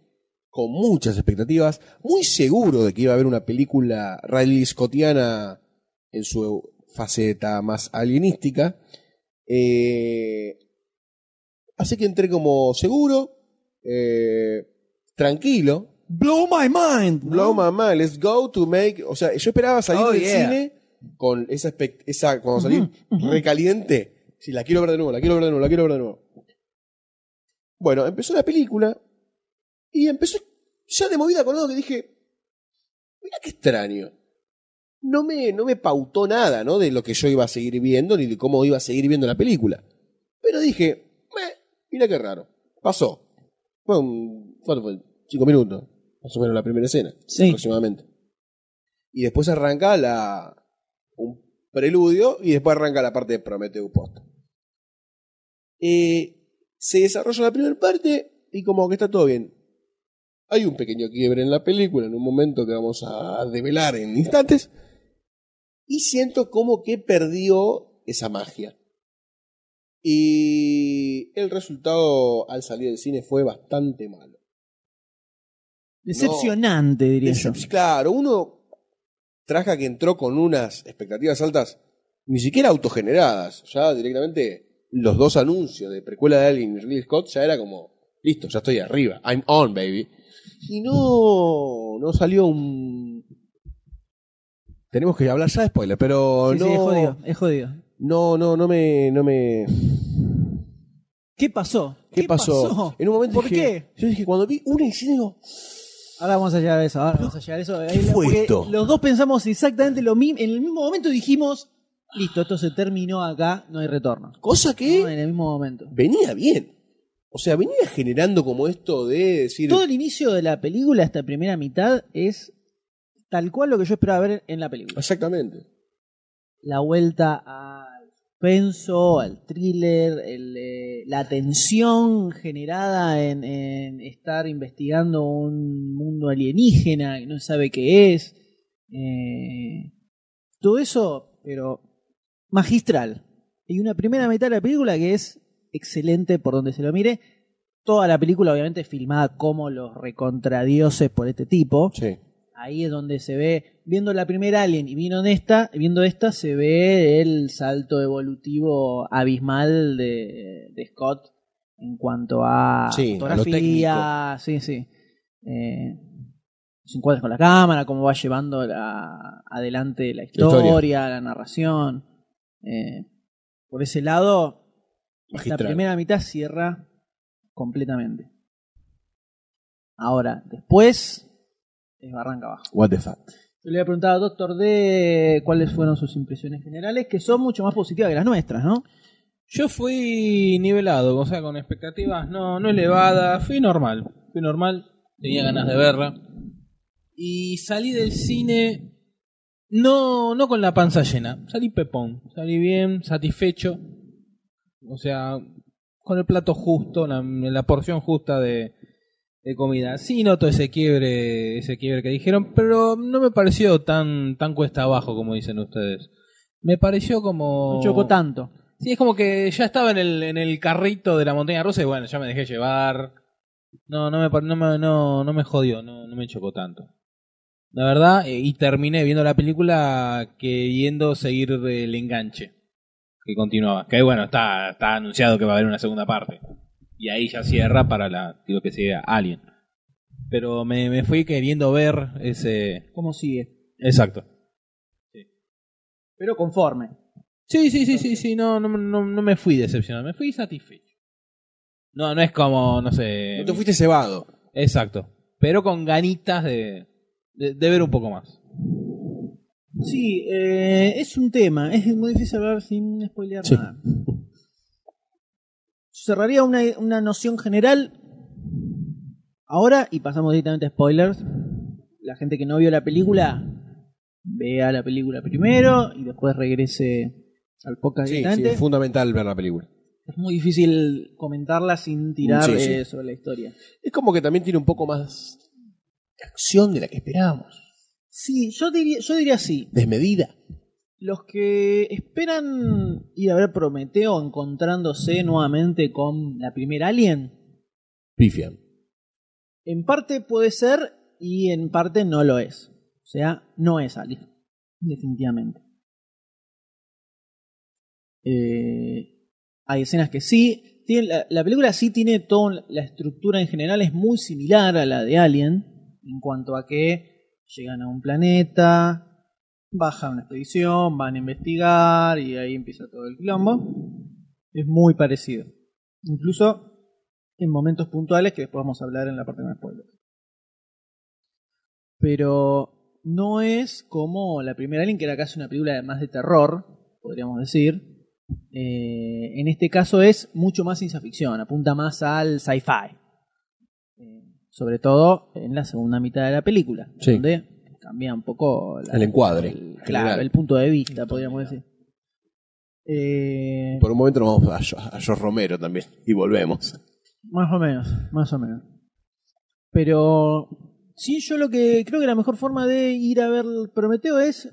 con muchas expectativas, muy seguro de que iba a haber una película Riley Scottiana en su faceta más alienística. Eh, así que entré como seguro, eh, tranquilo. Blow my mind. Blow my mind, let's go to make. O sea, yo esperaba salir Oh, del yeah. cine con esa, expect- esa cuando salí recaliente. Si la quiero ver de nuevo, la quiero ver de nuevo, la quiero ver de nuevo. Bueno, empezó la película y empezó ya de movida con algo que dije, mira qué extraño. No me, no me pautó nada, ¿no? De lo que yo iba a seguir viendo ni de cómo iba a seguir viendo la película. Pero dije, "Meh, mira qué raro. Pasó. Fue un. Cinco minutos. Más o menos la primera escena. Sí. Aproximadamente. Y después arranca la, un preludio y después arranca la parte de Prometheus Post. Eh, se desarrolla la primera parte y como que está todo bien. Hay un pequeño quiebre en la película en un momento que vamos a develar en instantes y siento como que perdió esa magia. Y el resultado al salir del cine fue bastante malo. Decepcionante, diría yo. Decep- Claro, uno traja que entró con unas expectativas altas, ni siquiera autogeneradas, ya directamente los dos anuncios de precuela de Alien y Ridley Scott ya era como, listo, ya estoy arriba, I'm on, baby. Y no, no salió un... Tenemos que hablar ya de spoiler, pero Sí, no, sí, es jodido, es jodido. no, no, no me, no me, ¿Qué pasó? ¿qué, pasó? En un momento ¿Por dije- qué? Yo dije, cuando vi una escena, digo, Ahora vamos a llegar a eso, ahora vamos a llegar a eso. La- fue esto? Los dos pensamos exactamente lo mismo. En el mismo momento dijimos, listo, esto se terminó acá, no hay retorno. cosa que ¿No? En el mismo momento. venía bien. O sea, venía generando como esto de decir. Todo el inicio de la película, esta primera mitad, es tal cual lo que yo esperaba ver en la película. Exactamente. La vuelta al suspenso, al thriller, el, eh, la tensión generada en, estar investigando un mundo alienígena que no sabe qué es. Eh, todo eso, pero magistral. Y una primera mitad de la película que es excelente por donde se lo mire. Toda la película, obviamente, filmada como los recontradioses por este tipo. Sí. Ahí es donde se ve, viendo la primera Alien y viendo esta, viendo esta, se ve el salto evolutivo abismal de, de Scott en cuanto a Sí, a fotografía, sí, sí. Eh, los encuadres con la cámara, cómo va llevando la- adelante la historia, historia. la, narración. Eh, por ese lado, la primera mitad cierra completamente. Ahora, después es barranca abajo. What the fuck. Yo le había preguntado al Doctor D cuáles fueron sus impresiones generales, que son mucho más positivas que las nuestras, ¿no? Yo fui nivelado, o sea, con expectativas no, no elevadas, fui normal, fui normal, tenía ganas de verla. Y salí del cine no, no con la panza llena, salí pepón, salí bien, satisfecho, o sea, con el plato justo, la, la porción justa de, de comida. Sí noto ese quiebre, ese quiebre que dijeron, pero no me pareció tan, tan cuesta abajo como dicen ustedes. Me pareció como... No chocó tanto. Sí, es como que ya estaba en el, en el carrito de la montaña rusa y bueno, ya me dejé llevar. No, no me, no me, no, no me jodió, no, no me chocó tanto. La verdad, eh, y terminé viendo la película queriendo seguir el enganche que continuaba. Que bueno, está, está anunciado que va a haber una segunda parte. Y ahí ya cierra para la, digo que siga Alien. Pero me, me fui queriendo ver ese... ¿Cómo sigue? Exacto. Pero conforme. Sí, sí, sí, sí, sí, no, no, no, no me fui decepcionado, me fui satisfecho. No, no es como, no sé. No te fuiste cebado. Exacto. Pero con ganitas de, de, de ver un poco más. Sí, eh, es un tema. Es muy difícil hablar sin spoilear Sí. nada. Cerraría una, una noción general ahora y pasamos directamente a spoilers. La gente que no vio la película, vea la película primero y después regrese al podcast Sí, sí, es fundamental ver la película. es muy difícil comentarla sin tirar Sí, eh, sobre la historia. Es como que también tiene un poco más de acción de la que esperábamos. Sí, yo diría, yo diría sí. Desmedida. Los que esperan ir a ver Prometeo encontrándose nuevamente con la primera Alien, Pifian. en parte puede ser y en parte no lo es. O sea, no es Alien, definitivamente. Eh, hay escenas que sí. Tiene, la, la película sí tiene toda la estructura en general, es muy similar a la de Alien, en cuanto a que llegan a un planeta, bajan una expedición, van a investigar y ahí empieza todo el quilombo. Es muy parecido. Incluso en momentos puntuales que después vamos a hablar en la parte de spoilers. Pero no es como la primera Alien, que era casi una película más de terror, podríamos decir. Eh, en este caso es mucho más ciencia ficción, apunta más al sci-fi. Eh, sobre todo en la segunda mitad de la película, Sí. donde cambia un poco la- El encuadre, el- claro, el punto de vista, podríamos decir. Eh, Por un momento nos vamos a, a George Romero también y volvemos. Más o menos, más o menos. Pero sí, yo lo que creo que la mejor forma de ir a ver Prometeo es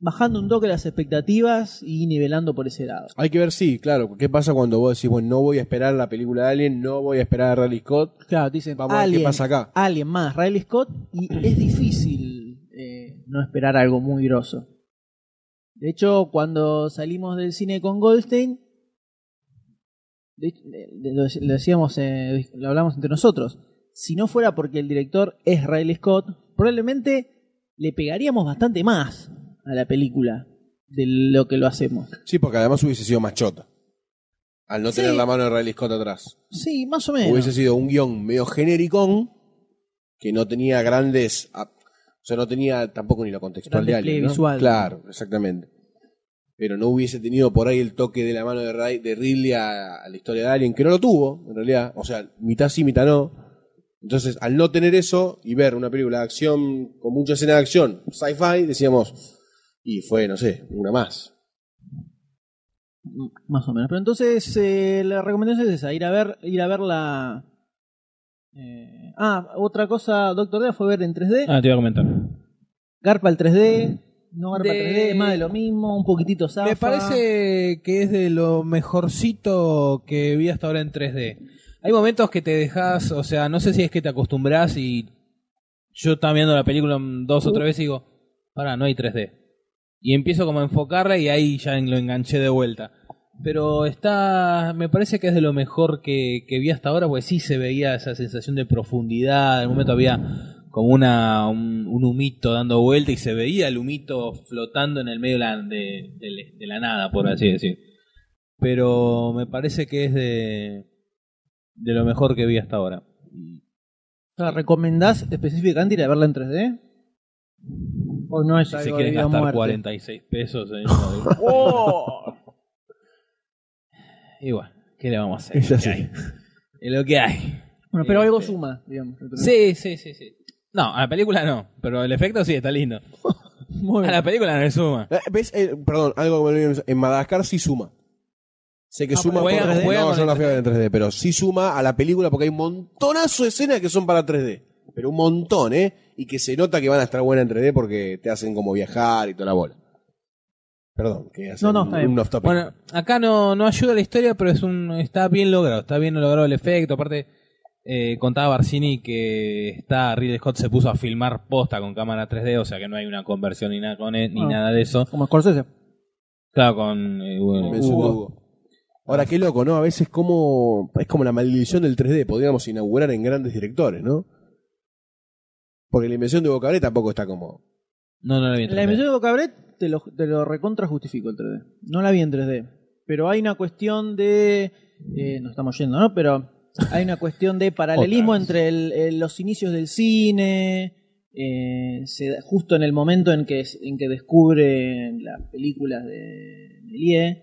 bajando un toque las expectativas y nivelando por ese lado. Hay que ver, sí, claro. ¿Qué pasa cuando vos decís, bueno, no voy a esperar la película de Alien, no voy a esperar a Raleigh Scott? Claro, te dicen Vamos a ver Alien, qué pasa acá. Alien más Riley Scott y es difícil no esperar algo muy grosso. De hecho, cuando salimos del cine con Goldstein, de- lo, decíamos, eh, lo hablamos entre nosotros. Si no fuera porque el director es Riley Scott, probablemente le pegaríamos bastante más a la película de lo que lo hacemos. Sí, porque además hubiese sido más chota. Al no Sí. tener la mano de Riley Scott atrás. Sí, más o menos. Hubiese sido un guion medio genéricón que no tenía grandes. O sea, no tenía tampoco ni lo contextual Gran de Alien. ¿no? visual. Claro, exactamente. Pero no hubiese tenido por ahí el toque de la mano de, Ray- de Ridley a, a la historia de Alien, que no lo tuvo, en realidad. O sea, mitad sí, mitad no. Entonces, al no tener eso y ver una película de acción con mucha escena de acción, sci-fi, decíamos, y fue, no sé, una más. Más o menos. Pero entonces eh, la recomendación es esa, ir a ver, ir a ver la. eh, ah, otra cosa, Doctor D fue ver en 3D. Ah, te iba a comentar. Garpa el 3D, no garpa De- 3D, más de lo mismo, un poquitito zafa. Me parece que es de lo mejorcito que vi hasta ahora en 3D. Hay momentos que te dejas, o sea, no sé si es que te acostumbras y yo estaba viendo la película dos o tres veces y digo, pará, no hay 3D. Y empiezo como a enfocarla y ahí ya lo enganché de vuelta. Pero está, me parece que es de lo mejor que, que vi hasta ahora, porque sí se veía esa sensación de profundidad. En el momento había como una, un, un humito dando vuelta y se veía el humito flotando en el medio de la, de, de- de la nada, por así decir. Pero me parece que es de, de lo mejor que vi hasta ahora. Sea, ¿Recomendás específicamente ir a verla en 3D? ¿O no es Si se algo quieren vida o gastar muerte? 46 pesos en *laughs* ¡Oh! *laughs* Y bueno, ¿qué le vamos a hacer? Es Es lo que así. hay. Es lo que hay. Bueno, pero algo Este- suma, digamos. Sí, sí, sí, sí. No, a la película no, pero el efecto sí está lindo. *laughs* Muy A bien. la película no le suma. Eh, ¿Ves? Eh, perdón, algo que me olvidé. En Madagascar sí suma. Sé que Ah, suma. juega- juega no, con yo no la el fui a ver en 3D, pero sí suma a la película porque hay un montonazo de escenas que son para 3D. Pero un montón, ¿eh? Y que se nota que van a estar buenas en 3D porque te hacen como viajar y toda la bola. Perdón, que hacen No, no, está bien. un off topic. Bueno, acá no, no ayuda la historia, pero es un está bien logrado, está bien logrado el efecto. Aparte, eh, contaba Barcini que está Ridley Scott se puso a filmar posta con cámara 3D, o sea que no hay una conversión ni nada con él, ni Ah. nada de eso. Como Scorsese. Claro, con eh, bueno, Hugo. Hugo. Ahora, qué loco, ¿no? A veces como es como la maldición del 3D. Podríamos inaugurar en grandes directores, ¿no? Porque la invención de Hugo Cabret tampoco está como... No, no la vi en La 3D. emisión de Bocabret te lo, te lo recontra justifico el 3D. No la vi en 3D. Pero hay una cuestión de. eh, nos estamos yendo, ¿no? Pero hay una cuestión de paralelismo entre el- el- los inicios del cine. eh, se justo en el momento en que, en que descubre las películas de Méliès,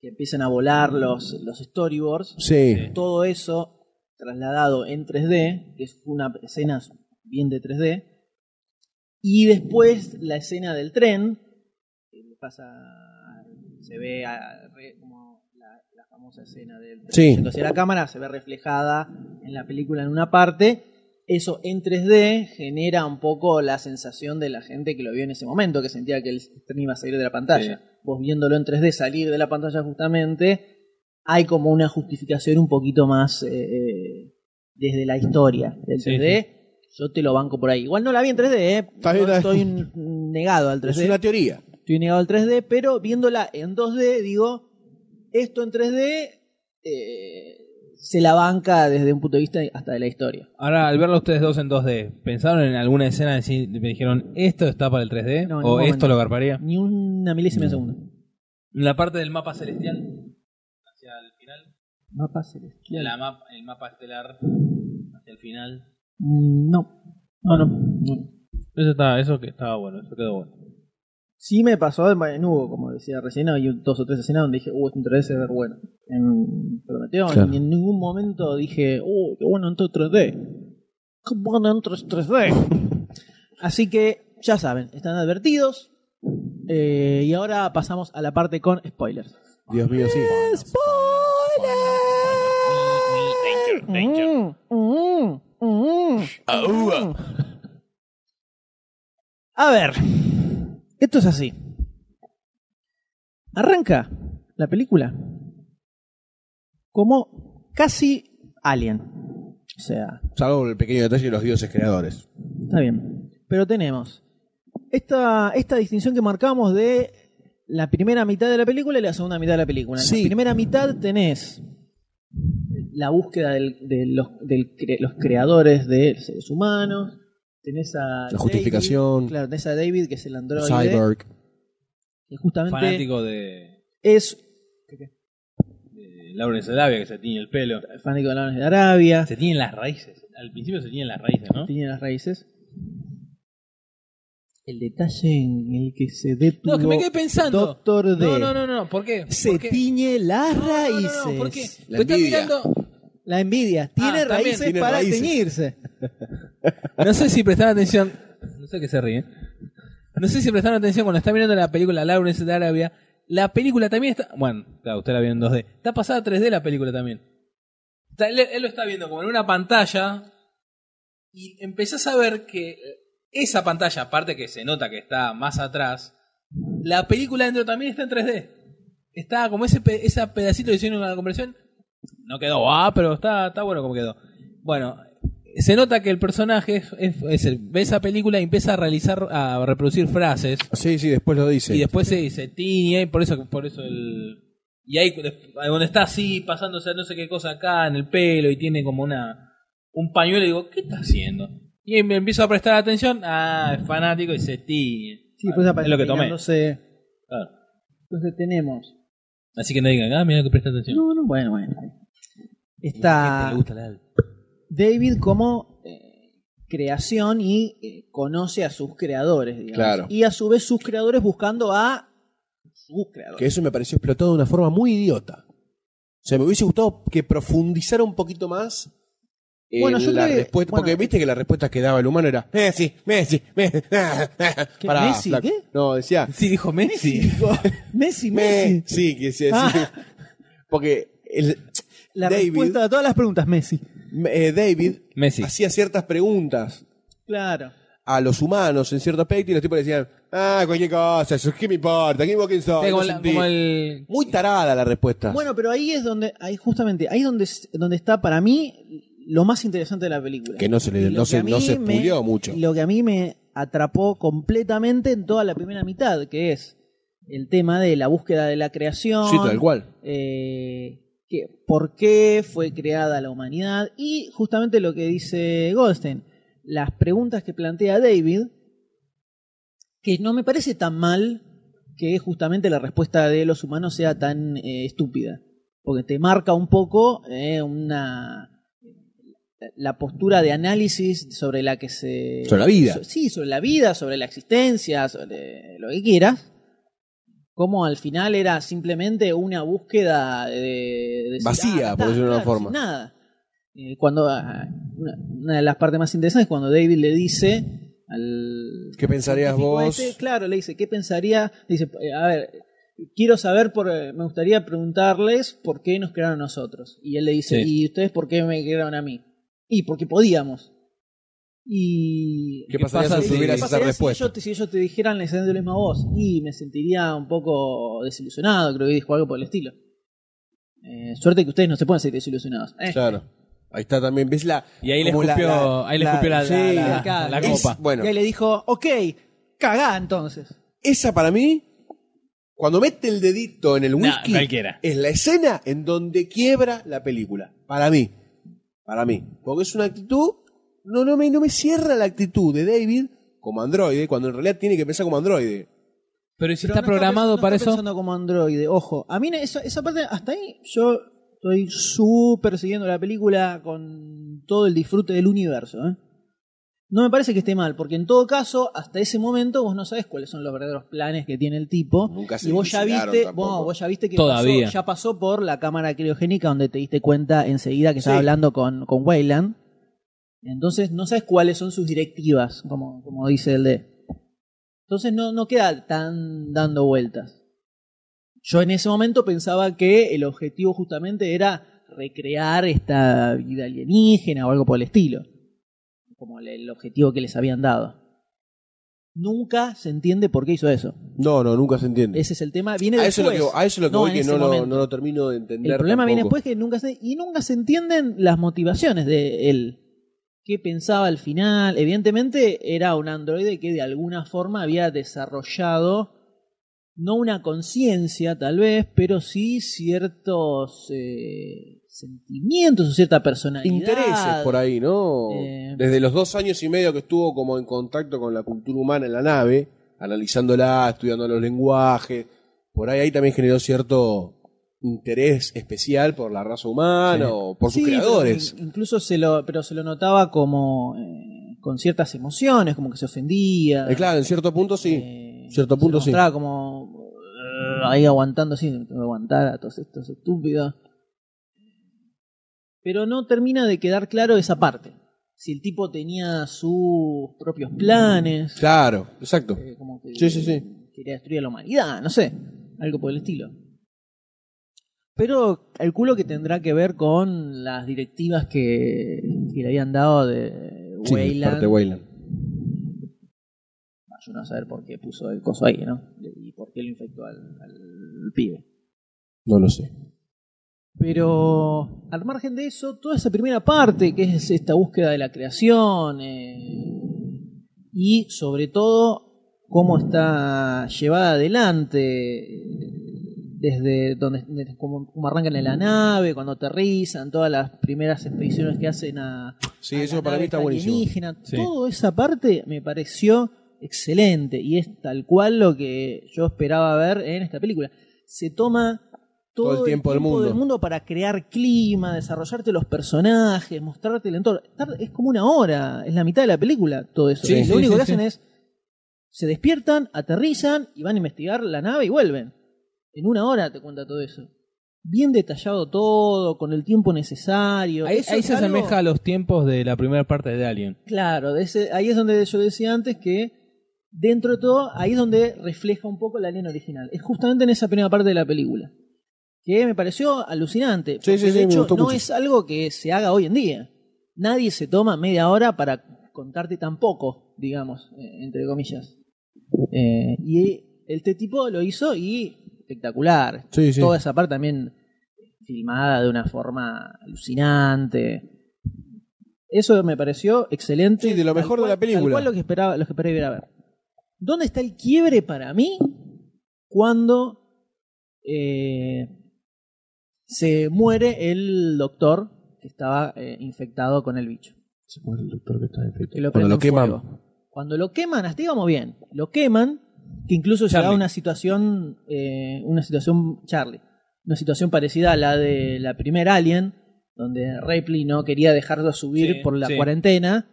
que empiezan a volar los, los storyboards. Sí. Todo eso trasladado en 3D, que es una escena bien de 3D. Y después la escena del tren, que pasa, se ve a- re- como la, la famosa escena del Sí. hacia la cámara, se ve reflejada en la película en una parte. Eso en 3D genera un poco la sensación de la gente que lo vio en ese momento, que sentía que el tren iba a salir de la pantalla. Vos viéndolo en 3D salir de la pantalla justamente, hay como una justificación un poquito más eh, eh, desde la historia del Sí, 3D. Yo te lo banco por ahí. Igual no la vi en 3D, ¿eh? No estoy negado al 3D. Es una teoría. Estoy negado al 3D, pero viéndola en 2D, digo, esto en 3D eh, se la banca desde un punto de vista hasta de la historia. Ahora, al verlo ustedes dos en 2D, ¿pensaron en alguna escena si- me dijeron, esto está para el 3D? No, en ¿O esto lo garparía? Ni una milésima de segundo. La parte del mapa celestial, hacia el final, Mapa celestial. la map- el mapa estelar, hacia el final. Mm, No. No, no. no. Eso, está, eso que estaba bueno, eso quedó bueno. Sí me pasó en, en Hugo, como decía recién, hay dos o tres escenas donde dije, uh, esto en 3D se ve bueno. En Prometeo, Claro. ni en ningún momento dije, uh, qué bueno en 3D. Qué bueno en 3D. *laughs* Así que ya saben, están advertidos. Eh, y ahora pasamos a la parte con spoilers. Dios mío, sí. Mm, mm, mm, mm. A ver, esto es así. Arranca la película como casi Alien. O sea, Salvo el pequeño detalle de los dioses creadores. Está bien. Pero tenemos esta, esta distinción que marcamos de la primera mitad de la película y la segunda mitad de la película. En Sí. la primera mitad tenés la búsqueda del- de los, del cre- los creadores de seres humanos. Tenés a La justificación. David, claro, tenés a David, que es el androide. Cyborg. Que justamente Fanático de, es de Lawrence Arabia que se tiñe el pelo. fanático de la de Arabia. Se tiñen las raíces. Al principio se tiñen las raíces, ¿no? Tiene las raíces. El detalle en el que se detuvo No, que me quedé pensando. Doctor D. No, no, no, no. ¿Por qué? se ¿Por qué? tiñe las No, no, no, no, raíces. ¿Por qué? La envidia. mirando. La envidia. Tiene también raíces tiene para raíces. teñirse. *laughs* No sé si prestaron atención. No sé qué se ríe. No sé si prestaron atención cuando está mirando la película Lawrence de Arabia. La película también está. Bueno, claro, usted la vio en 2D. Está pasada a 3D la película también. Está- él, él lo está viendo como en una pantalla. Y empezás a ver que esa pantalla, aparte que se nota que está más atrás, la película dentro también está en 3D. Está como ese, pe- ese pedacito que hicieron en la conversión. No quedó, ah, pero está, está bueno como quedó. Bueno, se nota que el personaje es, es- es el- ve esa película y empieza a realizar, a reproducir frases. Sí, sí, después lo dice. Y después se, se tiñe, por eso, por eso el. Y ahí donde está así, pasándose no sé qué cosa acá en el pelo y tiene como una un pañuelo y digo, ¿qué está haciendo? Y ahí me empiezo a prestar atención, ah, es fanático y se tiñe. Sí, pues es lo que tomé. Entonces, Claro. entonces tenemos. Así que no digan, ah, mira que presta atención. No, no, bueno, bueno. Está le gusta la- David como eh, creación y eh, conoce a sus creadores, digamos. Claro. Y a su vez sus creadores buscando a sus creadores. Que eso me pareció explotado de una forma muy idiota. O sea, me hubiese gustado que profundizara un poquito más Bueno, yo la creo que- respuesta. bueno, porque viste que la respuesta que daba el humano era Messi, Messi, Messi. *laughs* ¿Qué, Pará, Messi, flaco. qué? No, decía Sí, dijo Messi. *laughs* Messi, Messi. Messi. que decía Ah. así. Porque el, La David, respuesta a todas las preguntas, Messi. eh, David Messi. hacía ciertas preguntas Claro. a los humanos en cierto aspecto y los tipos le decían, ah, cualquier cosa, eso, ¿qué me importa? ¿Quién vos quién? Sí, como, No la- sentí". como el. Muy tarada la respuesta. Bueno, pero ahí es donde, ahí justamente, ahí es donde, donde está para mí lo más interesante de la película. que no se le no se, no se me- mucho. Lo que a mí me atrapó completamente en toda la primera mitad, que es el tema de la búsqueda de la creación. Sí, tal cual. eh, que, por qué fue creada la humanidad y justamente lo que dice Goldstein, las preguntas que plantea David, que no me parece tan mal que justamente la respuesta de los humanos sea tan eh, estúpida, porque te marca un poco eh, una la postura de análisis sobre la que se Sobre la vida. so- sí, sobre la vida, sobre la existencia, sobre lo que quieras como al final era simplemente una búsqueda de, de decir, Vacía, ah, por decirlo de una claro, forma. sin nada. Eh, cuando ah, una, una de las partes más interesantes es cuando David le dice al ¿Qué pensarías vos? este, claro, le dice, ¿qué pensaría? Dice, eh, a ver, quiero saber por eh, me gustaría preguntarles por qué nos crearon a nosotros. Y él le dice, Sí. ¿y ustedes por qué me crearon a mí? Y porque podíamos. Y ¿Qué ¿Qué pasaría pasa si ¿Qué esa pasaría respuesta? Si ellos, te- si ellos te dijeran exactamente lo mismo a vos, y me sentiría un poco desilusionado, creo que dijo algo por el estilo. Eh, suerte que ustedes no se pueden sentir desilusionados. Eh, Claro. Ahí está también. ¿Ves la. Y ahí le la- escupió la- ahí le escupió la, sí, la- la- acá, la es- copa. Bueno, Y ahí le dijo, ok, cagá entonces. esa para mí, cuando mete el dedito en el whisky, es la escena en donde quiebra la película. Para mí. Para mí. Porque es una actitud. No, no me, no me cierra la actitud de David como androide, cuando en realidad tiene que pensar como androide. Pero si Pero está no programado no para está eso. pensando como androide, ojo. A mí esa, esa parte, hasta ahí, yo estoy súper siguiendo la película con todo el disfrute del universo. ¿eh? No me parece que esté mal, porque en todo caso, hasta ese momento vos no sabés cuáles son los verdaderos planes que tiene el tipo. Nunca se y vos ya viste, vos, vos ya viste que Todavía. pasó- ya pasó por la cámara criogénica donde te diste cuenta enseguida que estaba Sí. hablando con, con Wayland. Entonces no sabes cuáles son sus directivas, como, como dice el D. Entonces no, no queda tan dando vueltas. Yo en ese momento pensaba que el objetivo justamente era recrear esta vida alienígena o algo por el estilo. Como el, objetivo que les habían dado. Nunca se entiende por qué hizo eso. No, no, nunca se entiende. Ese es el tema. Viene a, eso es lo después. que, a eso es lo que No, voy que no lo, momento. no lo termino de entender. El problema viene después que nunca se, y nunca se entienden las motivaciones de él. ¿Qué pensaba al final? Evidentemente era un androide que de alguna forma había desarrollado no una conciencia tal vez, pero sí ciertos eh, sentimientos o cierta personalidad. Intereses por ahí, ¿no? Eh. Desde los dos años y medio que estuvo como en contacto con la cultura humana en la nave, analizándola, estudiando los lenguajes, por ahí, ahí también generó cierto interés especial por la raza humana Sí. o por sus Sí, creadores. in- incluso se lo, pero se lo notaba como eh, con ciertas emociones, como que se ofendía. Eh, claro, en cierto punto sí. Eh, cierto se punto lo sí. como ahí aguantando, sí, aguantar a todos estos estúpidos. Pero no termina de quedar claro esa parte. Si el tipo tenía sus propios planes, Claro, exacto. eh, como que Sí, sí, sí. quería destruir a la humanidad, no sé, algo por el estilo. Pero calculo que tendrá que ver con las directivas que, que le habían dado de Sí, Weyland. parte Weyland. Yo no a saber por qué puso el coso ahí, ¿no? Y por qué lo infectó al, al pibe. No lo sé. Pero al margen de eso, toda esa primera parte, que es esta búsqueda de la creación, eh, y sobre todo cómo está llevada adelante, desde donde desde arrancan en la nave, cuando aterrizan, todas las primeras expediciones que hacen a, Sí, a la para nave mí está alienígena, Sí. Toda esa parte me pareció excelente y es tal cual lo que yo esperaba ver en esta película. Se toma todo, el tiempo del mundo. para crear clima, desarrollarte los personajes, mostrarte el entorno. Es como una hora, es la mitad de la película todo eso. Sí, lo sí, único sí, que hacen es se despiertan, aterrizan y van a investigar la nave y vuelven. En una hora te cuenta todo eso. Bien detallado todo, con el tiempo necesario. Ahí, se algo- asemeja a los tiempos de la primera parte de Alien. Claro, de ese- ahí es donde yo decía antes que dentro de todo, ahí es donde refleja un poco la alien original. Es justamente en esa primera parte de la película. Que me pareció alucinante. Sí, sí, sí, de me hecho, no mucho. es algo que se haga hoy en día. Nadie se toma media hora para contarte tan poco, digamos, eh, entre comillas. Eh, y este tipo lo hizo y espectacular. Sí, sí. Toda esa parte también filmada de una forma alucinante. Eso me pareció excelente. Sí, de lo mejor de la película. Tal cual lo que esperaba, lo que esperaba ir a ver. ¿Dónde está el quiebre para mí cuando eh, se muere el doctor que estaba eh, infectado con el bicho? Se muere el doctor que está infectado. Que lo Cuando lo queman. fuego. Cuando lo queman, hasta íbamos bien. Lo queman, que incluso llega a Charlie. una situación, eh, una situación, Charlie, una situación parecida a la de la primera Alien, donde Ripley no quería dejarlo subir Sí, por la sí. cuarentena.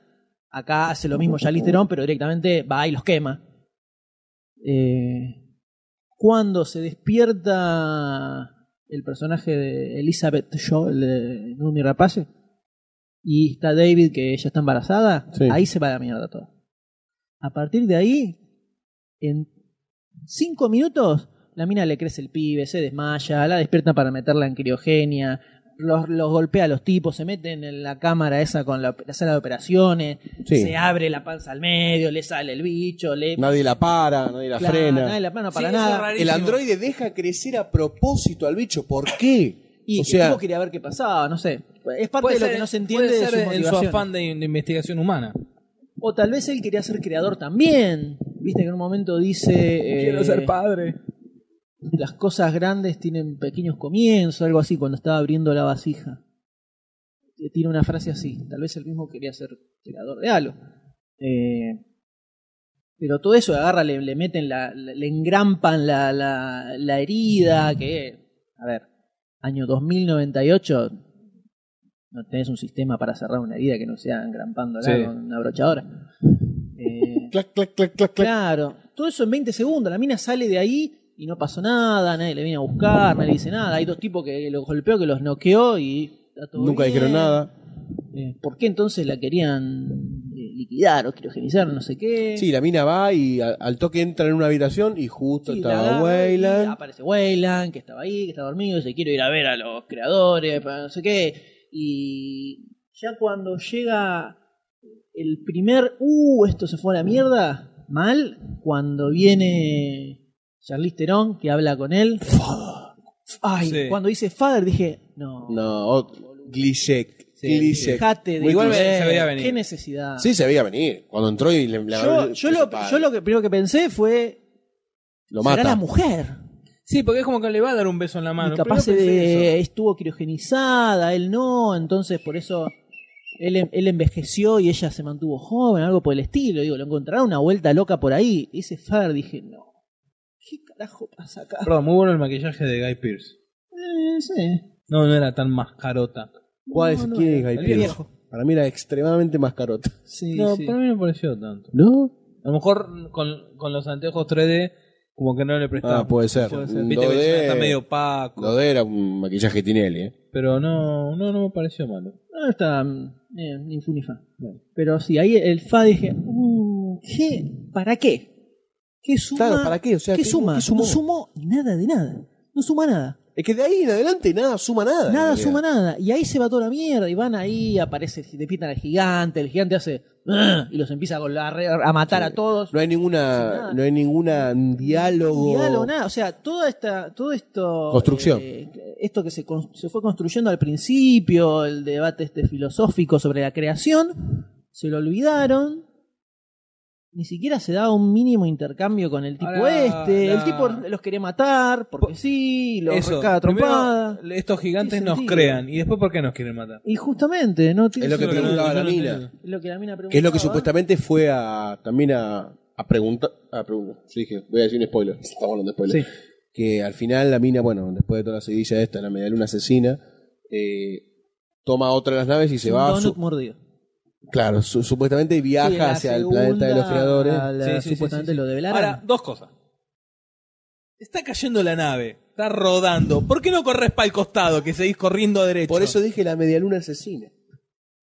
Acá hace lo mismo Charlize Theron, pero directamente va y los quema. Eh, cuando se despierta el personaje de Elizabeth Shaw, el de Numi Rapace, y está David que ella está embarazada, Sí. ahí se va la mierda todo. A partir de ahí, en cinco minutos, la mina le crece el pibe, se desmaya, la despiertan para meterla en criogenia, los, los golpea a los tipos, se meten en la cámara esa con la, la sala de operaciones, Sí. se abre la panza al medio, le sale el bicho, le... Nadie la para, nadie la Claro, frena. nadie la para para nada. El androide deja crecer a propósito al bicho. ¿Por qué? Y o el sea, tipo quería ver qué pasaba, no sé. Es parte de lo ser- que no se entiende puede de ser en su afán de, de investigación humana. O tal vez él quería ser creador también. Viste que en un momento dice... eh, padre. Las cosas grandes tienen pequeños comienzos, algo así, cuando estaba abriendo la vasija. Tiene una frase así. Tal vez él mismo quería ser creador de algo. Eh, pero todo eso agarra, le, le meten la, le, le engrampan la, la, la herida, que, a ver, año 2098, no tenés un sistema para cerrar una herida que no sea engrampándola Sí. con una brochadora. Eh, *laughs* clac, clac, clac, clac, clac. Claro, todo eso en 20 segundos. La mina sale de ahí y no pasó nada, nadie le viene a buscar, nadie le dice nada. Hay dos tipos que los golpeó, que los noqueó y está todo Nunca bien. dijeron nada. Eh, ¿Por qué entonces la querían eh, liquidar o criogenizar, no sé qué? Sí, la mina va y a- al toque entra en una habitación y justo Sí, estaba Weyland. Aparece Weyland, que estaba ahí, que está dormido, y dice, quiero ir a ver a los creadores, para no sé qué. Y ya cuando llega el primer, uh, esto se fue a la mierda, mal, cuando viene Charlize Theron, que habla con él. Ay, Sí. cuando dice father dije, no, No, Glisek. Sí, dejate de Igual se veía venir. qué necesidad. Sí, se veía venir. Cuando entró y le, le yo, yo lo, yo lo que primero que pensé fue, lo será mata. la mujer. Sí, porque es como que le va a dar un beso en la mano. y capaz de- estuvo criogenizada, él no, entonces por eso él, él envejeció y ella se mantuvo joven, algo por el estilo. Digo, lo encontraron una vuelta loca por ahí. Y ese Fader dije, no, ¿qué carajo pasa acá? Perdón, muy bueno el maquillaje de Guy Pearce. Eh, sí. No, no era tan mascarota. ¿Cuál es? No, no, ¿Quién es Guy. Pearce? viejo. Para mí era extremadamente mascarota. Sí, no, sí. para mí no me pareció tanto. ¿No? A lo mejor con, con los anteojos 3D, como que no le prestaba. Ah, puede ser. Puede ser. Un Viste que 2D, ya está medio opaco. 2D era un maquillaje Tinelli, ¿eh? Pero no, no, no me pareció malo. No, está eh, ni fu ni fa. Pero sí, ahí el Fa dije, mm, ¿qué? ¿Para qué? ¿Qué suma? Claro, ¿para qué? O sea, ¿qué ¿qué- suma? qué sumó? No sumó nada de nada. No suma nada. Es que de ahí en adelante nada suma nada. Nada suma nada. Y ahí se va toda la mierda. Y van ahí, aparece, te pitan al gigante. El gigante hace. "Ugh", y los empieza a, a matar a todos. No hay ninguna, nada. no hay ninguna diálogo. Diálogo, nada. O sea, toda esta, todo esto. Construcción. eh, esto que se, con- se fue construyendo al principio, el debate este filosófico sobre la creación, se lo olvidaron. Ni siquiera se daba un mínimo intercambio con el tipo Ahora, este. la- El tipo los quería matar, porque sí, los Eso, caga trompada. primero, estos gigantes ¿Qué nos sentido? crean. Y después, ¿por qué nos quieren matar? Y justamente, no tiene Es lo que preguntaba la mina. lo que la mina preguntaba. Que es lo que supuestamente fue a también a, a preguntar. A preguntar. Yo dije, voy a decir un spoiler. *laughs* Estamos hablando de spoiler. Sí. Que al final la mina, bueno, después de toda la seguidilla esta, la media luna asesina, eh, toma otra de las naves y se Un va. a su- mordido. Claro, su- supuestamente viaja Sí, la hacia el planeta de los creadores. la- Sí, sí, sí, supuestamente sí, sí. lo develaron. Ahora, dos cosas. Está cayendo la nave, está rodando. ¿Por qué no corres para el costado que seguís corriendo derecho? Por eso dije la media luna asesina.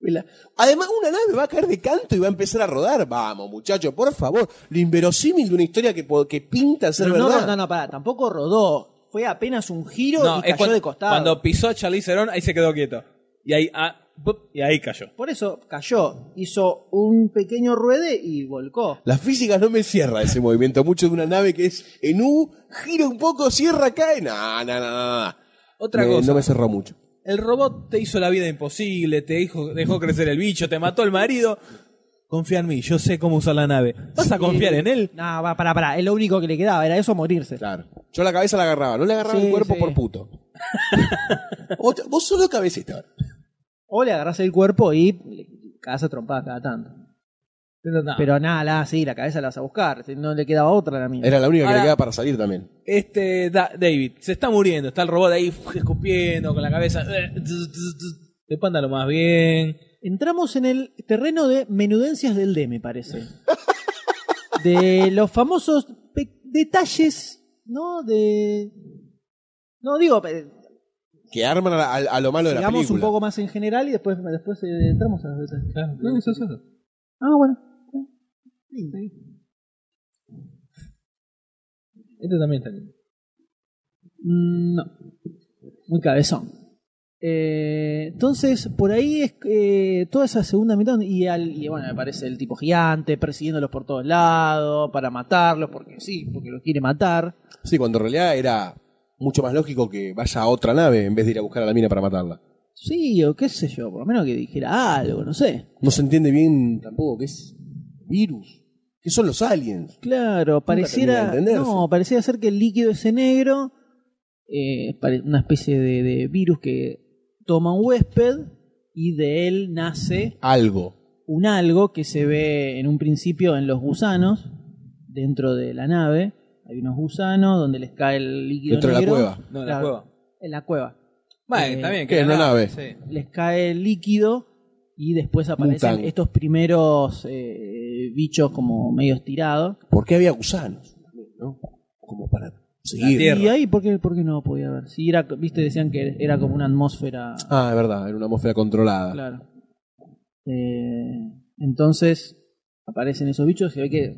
La- Además, una nave va a caer de canto y va a empezar a rodar. Vamos, muchachos, por favor. Lo inverosímil de una historia que, po- que pinta ser Pero no, verdad. no, no, pará, tampoco rodó. Fue apenas un giro No, y es cayó cuando, de costado. cuando pisó a Charlize Theron, ahí se quedó quieto. Y ahí, ah, y ahí cayó. Por eso cayó, hizo un pequeño ruede y volcó. Las físicas no me cierra ese movimiento mucho de una nave que es en U, gira un poco, cierra, cae. No, no, no, no. no. Otra Me- cosa. No me cerró mucho. El robot te hizo la vida imposible, te dijo, dejó crecer el bicho, te mató el marido. Confía en mí, yo sé cómo usar la nave. ¿Vas a confiar en él? No, va, pará, pará. Es lo único que le quedaba, era eso morirse. Claro. Yo la cabeza la agarraba, no le agarraba Sí, el cuerpo sí. por puto. *laughs* vos, vos solo cabecita ahora. O le agarras el cuerpo y le cagas a trompadas cada tanto. Pero nada. Pero nada, nada, sí, la cabeza la vas a buscar. No le quedaba otra a la mía. Era la única que Ahora- le quedaba para salir también. Este Da- David se está muriendo, está el robot ahí escupiendo con la cabeza. Después anda lo más bien. Entramos en el terreno de menudencias del D, me parece. De los famosos pe- detalles, ¿no? De. No, digo, pe- Que arman a, a- a lo malo de la película. un poco más en general y después, después eh, entramos a los detalles. Claro, no, eso es eso. Ah, bueno. Sí, sí. Este también está lindo. Mm, No. Muy cabezón. Eh, entonces, por ahí es eh, toda esa segunda mitad. Y, al, y bueno, me parece el tipo gigante persiguiéndolos por todos lados para matarlos, porque sí, porque los quiere matar. Sí, cuando en realidad era mucho más lógico que vaya a otra nave en vez de ir a buscar a la mina para matarla. Sí, o qué sé yo, por lo menos que dijera algo, no sé. No se entiende bien tampoco qué es virus. ¿Qué son los aliens? Claro, pareciera. No, parecía ser que el líquido ese negro. eh, una especie de, de virus que toma un huésped y de él nace Algo. un algo que se ve en un principio en los gusanos dentro de la nave. Hay unos gusanos donde les cae el líquido Dentro de la cueva. No, en la cueva. En la cueva. Bueno, Eh, está bien. ¿qué, que en la una nave? Sí. Les cae el líquido y después aparecen Mutan. estos primeros eh, bichos como medio estirados. ¿Por qué había gusanos? ¿No? Como para seguir. tierra. Y ahí, ¿por qué, por qué no podía haber? Si era, viste, decían que era como una atmósfera. Ah, es verdad, era una atmósfera controlada. Claro. Eh, entonces aparecen esos bichos, se ve que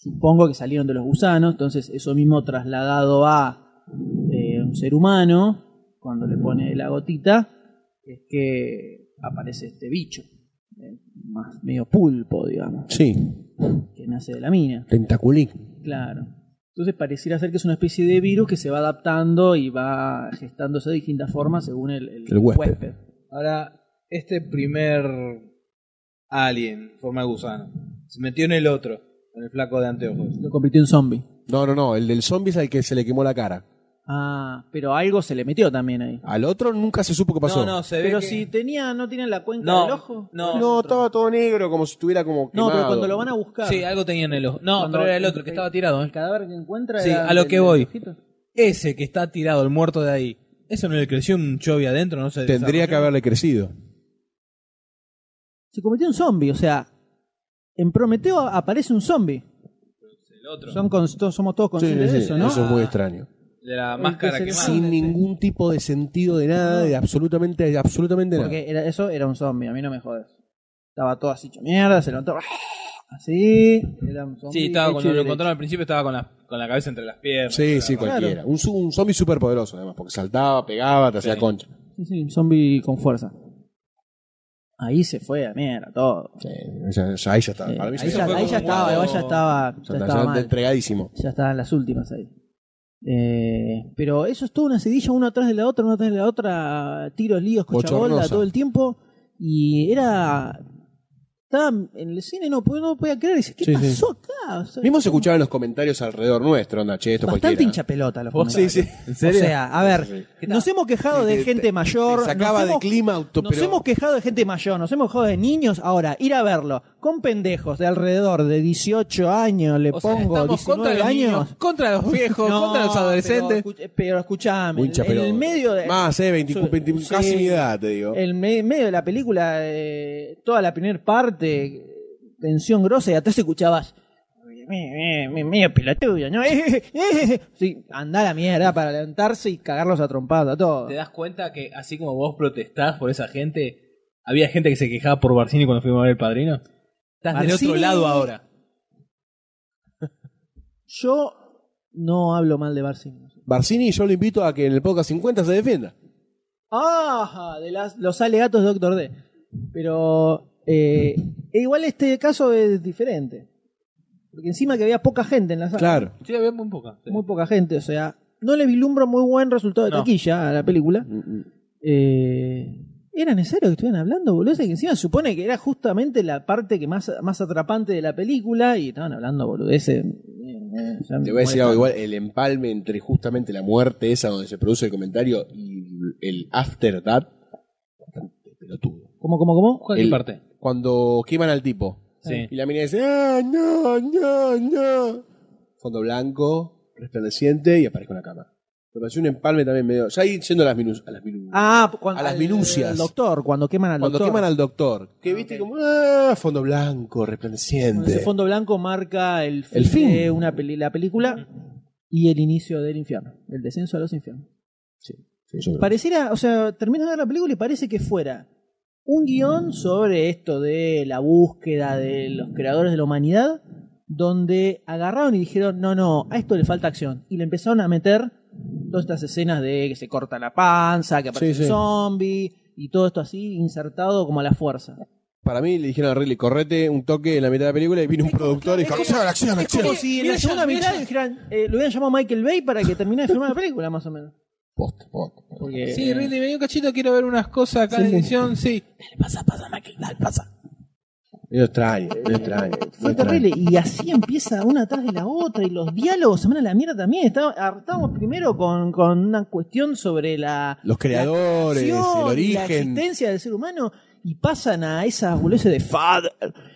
supongo que salieron de los gusanos, entonces eso mismo trasladado a eh, un ser humano, cuando le pone la gotita, es que aparece este bicho, eh, más medio pulpo, digamos, Sí, que nace de la mina. tentaculín. Claro. Entonces pareciera ser que es una especie de virus que se va adaptando y va gestándose de distintas formas según el, el El huésped. Ahora, este primer alien, forma de gusano, se metió en el otro, en el flaco de anteojos. Lo convirtió en zombie. No, no, no, el del zombie es al que se le quemó la cara. Ah, pero algo se le metió también ahí. Al otro nunca se supo qué pasó. No, no, se ve Pero que- si tenía, no tiene la cuenca No, del ojo. no. No, estaba todo negro, como si estuviera como No, quemado. pero cuando lo van a buscar. Sí, algo tenía en el ojo. No, Cuando- pero era el otro que estaba tirado. El ¿eh? cadáver que encuentra Sí, era a lo del- que del voy. ojito. Ese que está tirado, el muerto de ahí. ¿Eso no le creció un chovi adentro? No se Tendría que haberle crecido. Se convirtió en zombie, o sea, en Prometeo aparece un zombie. El otro. Son con- todos- somos todos conscientes sí, de eso, ¿no? Eso es muy extraño. De la máscara que que se- más. Sin ningún tipo de sentido de nada, de absolutamente, de absolutamente nada. Porque era, eso era un zombie, a mí no me jodes. Estaba todo así hecho mierda, se levantó así. Era un zombie Sí, estaba, hecho cuando lo derecho. encontraron al principio estaba con la, con la cabeza entre las piernas. Sí, sí, Claro. cualquiera. Un, su- un zombie súper poderoso, además, porque saltaba, pegaba, te hacía Sí. concha. Sí, sí, un zombie con fuerza. Ahí se fue a mierda todo. Sí, ya- ya- ahí ya estaba. Eh, Para mí ahí ya ya, fue ahí ya como estaba, ya estaba, ya ya- estaba ya mal. entregadísimo. Ya estaban las últimas ahí. Eh, pero eso es toda una sedilla, una atrás de la otra, una atrás de la otra, tiros, líos, Bochornosa. todo el tiempo. Y era. Estaba en el cine, no, no podía creer. Dice, ¿qué Sí, sí. pasó acá? O sea, Mismo se escuchaban los comentarios alrededor nuestro, onda, che, esto Bastante cualquiera. hincha pelota los Sí, comentarios. sí. ¿En O serio? sea, a ver, Sí, nos hemos quejado de Te- gente te- mayor. nos de hemos- clima auto, Nos pero- hemos quejado de gente mayor, nos hemos quejado de niños. Ahora, ir a verlo con pendejos de alrededor de 18 años, le O sea, pongo estamos 19 contra los años. niños, contra los viejos, *laughs* No, contra los adolescentes. Pero, escuch- pero escuchame, Hincha en el medio de. Más, eh, 20, Sí, 20, sí. casi mi edad, te digo. el me- medio de la película, eh, toda la primera parte, tensión grosa, y atrás escuchabas. "Me- me- Medio pelotudo, ¿no? *laughs* Sí, anda a la mierda para levantarse y cagarlos a trompadas a todos. ¿Te das cuenta que así como vos protestás por esa gente, había gente que se quejaba por Barcini cuando fuimos a ver el padrino? Estás del otro lado ahora. *laughs* Yo no hablo mal de Barcini. Barcini, yo lo invito a que en el podcast 50 se defienda. Ah, de las, los alegatos de Doctor D. Pero eh, igual este caso es diferente. Porque encima que había poca gente en la sala. Claro. Sí, había muy poca. sí. Muy poca gente. O sea, no le vislumbro muy buen resultado de No. taquilla a la película. Mm, Eh, ¿Era necesario que estuvieran hablando, boludo? Que encima se supone que era justamente la parte que más, más atrapante de la película y estaban hablando, boludo. Ese, Te voy a decir algo igual, el empalme entre justamente la muerte esa donde se produce el comentario y el after that, bastante pelotudo. ¿Cómo, cómo, cómo? ¿Cuál El- parte? Cuando queman al tipo Sí. y la mina dice, ah, no, no, no. Fondo blanco, resplandeciente y aparezco en la cama. Me pareció un empalme también medio. Ya ahí yendo a las, minu- a las minu- Ah, cuando, A las al- minucias. al doctor, cuando queman al Cuando doctor. queman al doctor. Que Ah, viste como, ah, fondo blanco, resplandeciente. ese fondo blanco marca el fin, El fin. de una peli- la película y el inicio del infierno, el descenso a los infiernos. Sí, yo. Pareciera, o sea, terminas de ver la película y parece que fuera un guion sobre esto de la búsqueda de los creadores de la humanidad, donde agarraron y dijeron, no, no, a esto le falta acción. Y le empezaron a meter todas estas escenas de que se corta la panza, que aparece Sí, un sí. zombie, y todo esto así insertado como a la fuerza. Para mí le dijeron a Ridley, correte un toque en la mitad de la película y vino un productor y dijo, acción, acción, Es acción. como si en la segunda mitad eh, lo hubieran llamado Michael Bay para que termine de filmar la película, más o menos. Posta. Porque, Sí, Ridley, vení un cachito, quiero ver unas cosas acá Sí, en edición, sí. pasa, pasa, Michael, dale, pasa. Medio extraño, medio extraño. Fue terrible. Y así empieza una atrás de la otra. Y los diálogos se van a la mierda también. Ah, Estábamos primero con, con una cuestión sobre la. Los creadores, la creación, el La origen. existencia del ser humano. Y pasan a esas boludeces de Father.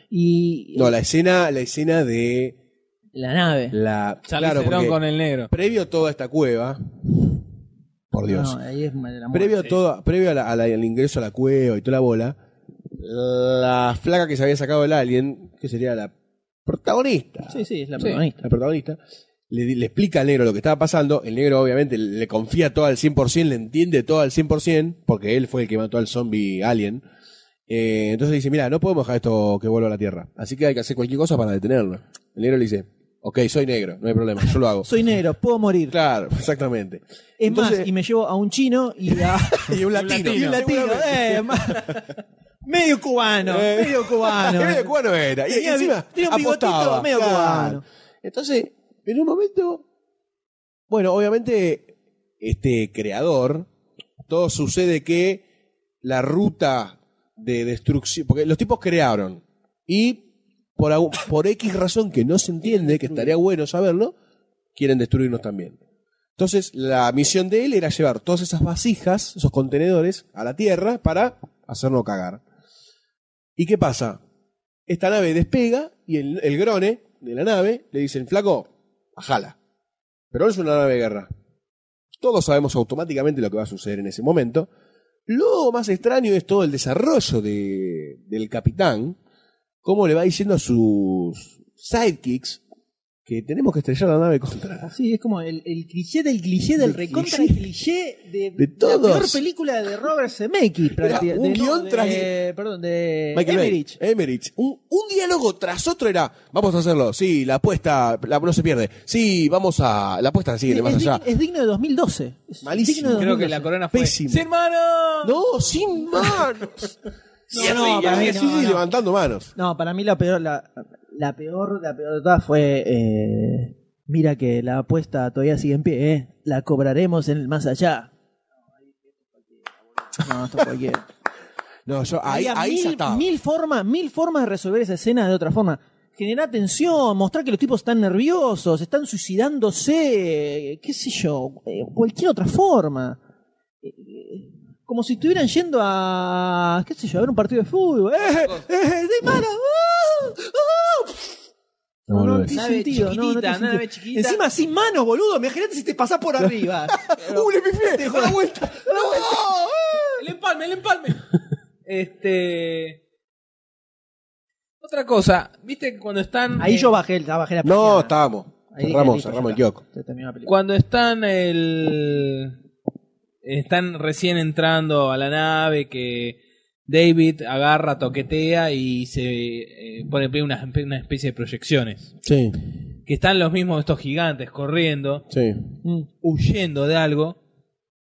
Y. No, la escena, la escena de la nave. la. Claro, con el negro. previo a toda esta cueva. Por Dios. No, ahí es de la muerte. previo a todo, previo a la- a la- al ingreso a la cueva y toda la bola, la flaca que se había sacado el alien, que sería la protagonista. Sí, sí, es la Sí. protagonista. la protagonista, le, di- le explica al negro lo que estaba pasando. El negro, obviamente, le confía todo al 100%, le entiende todo al 100%, porque él fue el que mató al zombie alien. Eh, entonces dice, mira, no podemos dejar esto que vuelva a la Tierra. Así que hay que hacer cualquier cosa para detenerlo. El negro le dice, ok, soy negro, no hay problema, yo lo hago. *laughs* Soy negro, puedo morir. Claro, exactamente. Es Entonces- más, y me llevo a un chino y a *laughs* Y un *laughs* latino. y un latino. eh, ma- medio cubano, Eh, medio cubano. medio cubano era. Y, y Tenía bi- encima tenía un bigotito apostaba. medio cubano. Entonces, en un momento, bueno, obviamente, este creador, todo sucede que la ruta de destrucción, porque los tipos crearon y por, por X razón que no se entiende, que estaría bueno saberlo, quieren destruirnos también. Entonces, la misión de él era llevar todas esas vasijas, esos contenedores, a la Tierra para hacernos cagar. ¿Y qué pasa? Esta nave despega y el, el grone de la nave le dicen, flaco, bajala. Pero no es una nave de guerra. Todos sabemos automáticamente lo que va a suceder en ese momento. Lo más extraño es todo el desarrollo de- del capitán, cómo le va diciendo a sus sidekicks que tenemos que estrellar la nave contra. *laughs* Sí, es como el, el cliché del cliché del El recontra cliché. cliché de, De la todos. peor película de Robert Zemeckis. Era un De- no, guion de- tras- Perdón, de Michael Bay, Emmerich. Emmerich. Un, un diálogo tras otro era, vamos a hacerlo, sí, la apuesta la, no se pierde, sí, vamos a, la apuesta sigue Es, más es allá. dig- es digno de 2012. Es Malísimo. digno de Creo que 2012. la corona fue. Pésimo. ¡Sí, hermano! No, sin manos. *laughs* No, Y así, no, para mí así, no, sí, no. levantando manos. No, para mí la peor, la, la peor, la peor de todas fue. eh, mira que la apuesta todavía sigue en pie, ¿eh? La cobraremos en el más allá. No, esto es cualquiera. *laughs* No, yo ahí, Había ahí mil, ya estaba. mil formas, mil formas de resolver esa escena de otra forma. Generar tensión, mostrar que los tipos están nerviosos, están suicidándose, qué sé yo, eh, cualquier otra forma. Eh, Como si estuvieran yendo a, qué sé yo, a ver un partido de fútbol. ¡Eh, eh, de mano! ¡Ah! ¡Ah! No, no, tiene Nave sentido, no, no chiquitita, tiene sentido. chiquita. Encima sin manos, boludo. Imagínate si te pasás por arriba. *laughs* ¡Uh, le pifié! ¡Da la vuelta! El empalme, el empalme. este. Otra cosa, viste cuando están. Ahí eh, yo bajé, el- bajé la No, estábamos. Ahí Cerramos, cerramos el kiosco. La. Cuando están el. Están recién entrando a la nave que David agarra, toquetea y se eh, pone en pie una, una especie de proyecciones. Sí, Que están los mismos estos gigantes corriendo, sí. Huyendo de algo.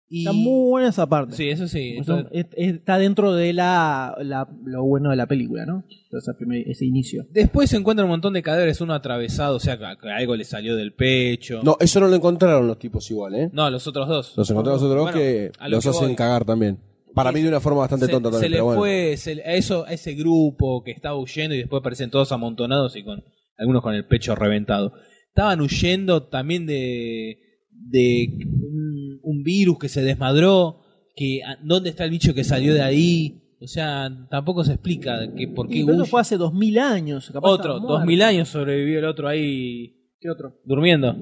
Y... Está muy buena esa parte. Sí, eso sí. Eso Entonces, es- es- está dentro de la, la- lo bueno de la película, ¿no? Ese, primer- ese inicio. Después se encuentra un montón de cadáveres, uno atravesado, o sea, que que algo le salió del pecho. No, eso no lo encontraron los tipos igual, ¿eh? No, los otros dos. Los encontramos otros dos Bueno, que los que hacen voy. cagar también. Para mí de una forma bastante se, tonta se también, le pero bueno. fue se le- a, eso, a ese grupo que estaba huyendo y después aparecen todos amontonados y con algunos con el pecho reventado. Estaban huyendo también de, de un, virus que se desmadró, que a- dónde está el bicho que salió de ahí. O sea, tampoco se explica que por qué huye. fue hace 2000 años. capaz Otro, dos mil años sobrevivió el otro ahí ¿Qué otro? durmiendo.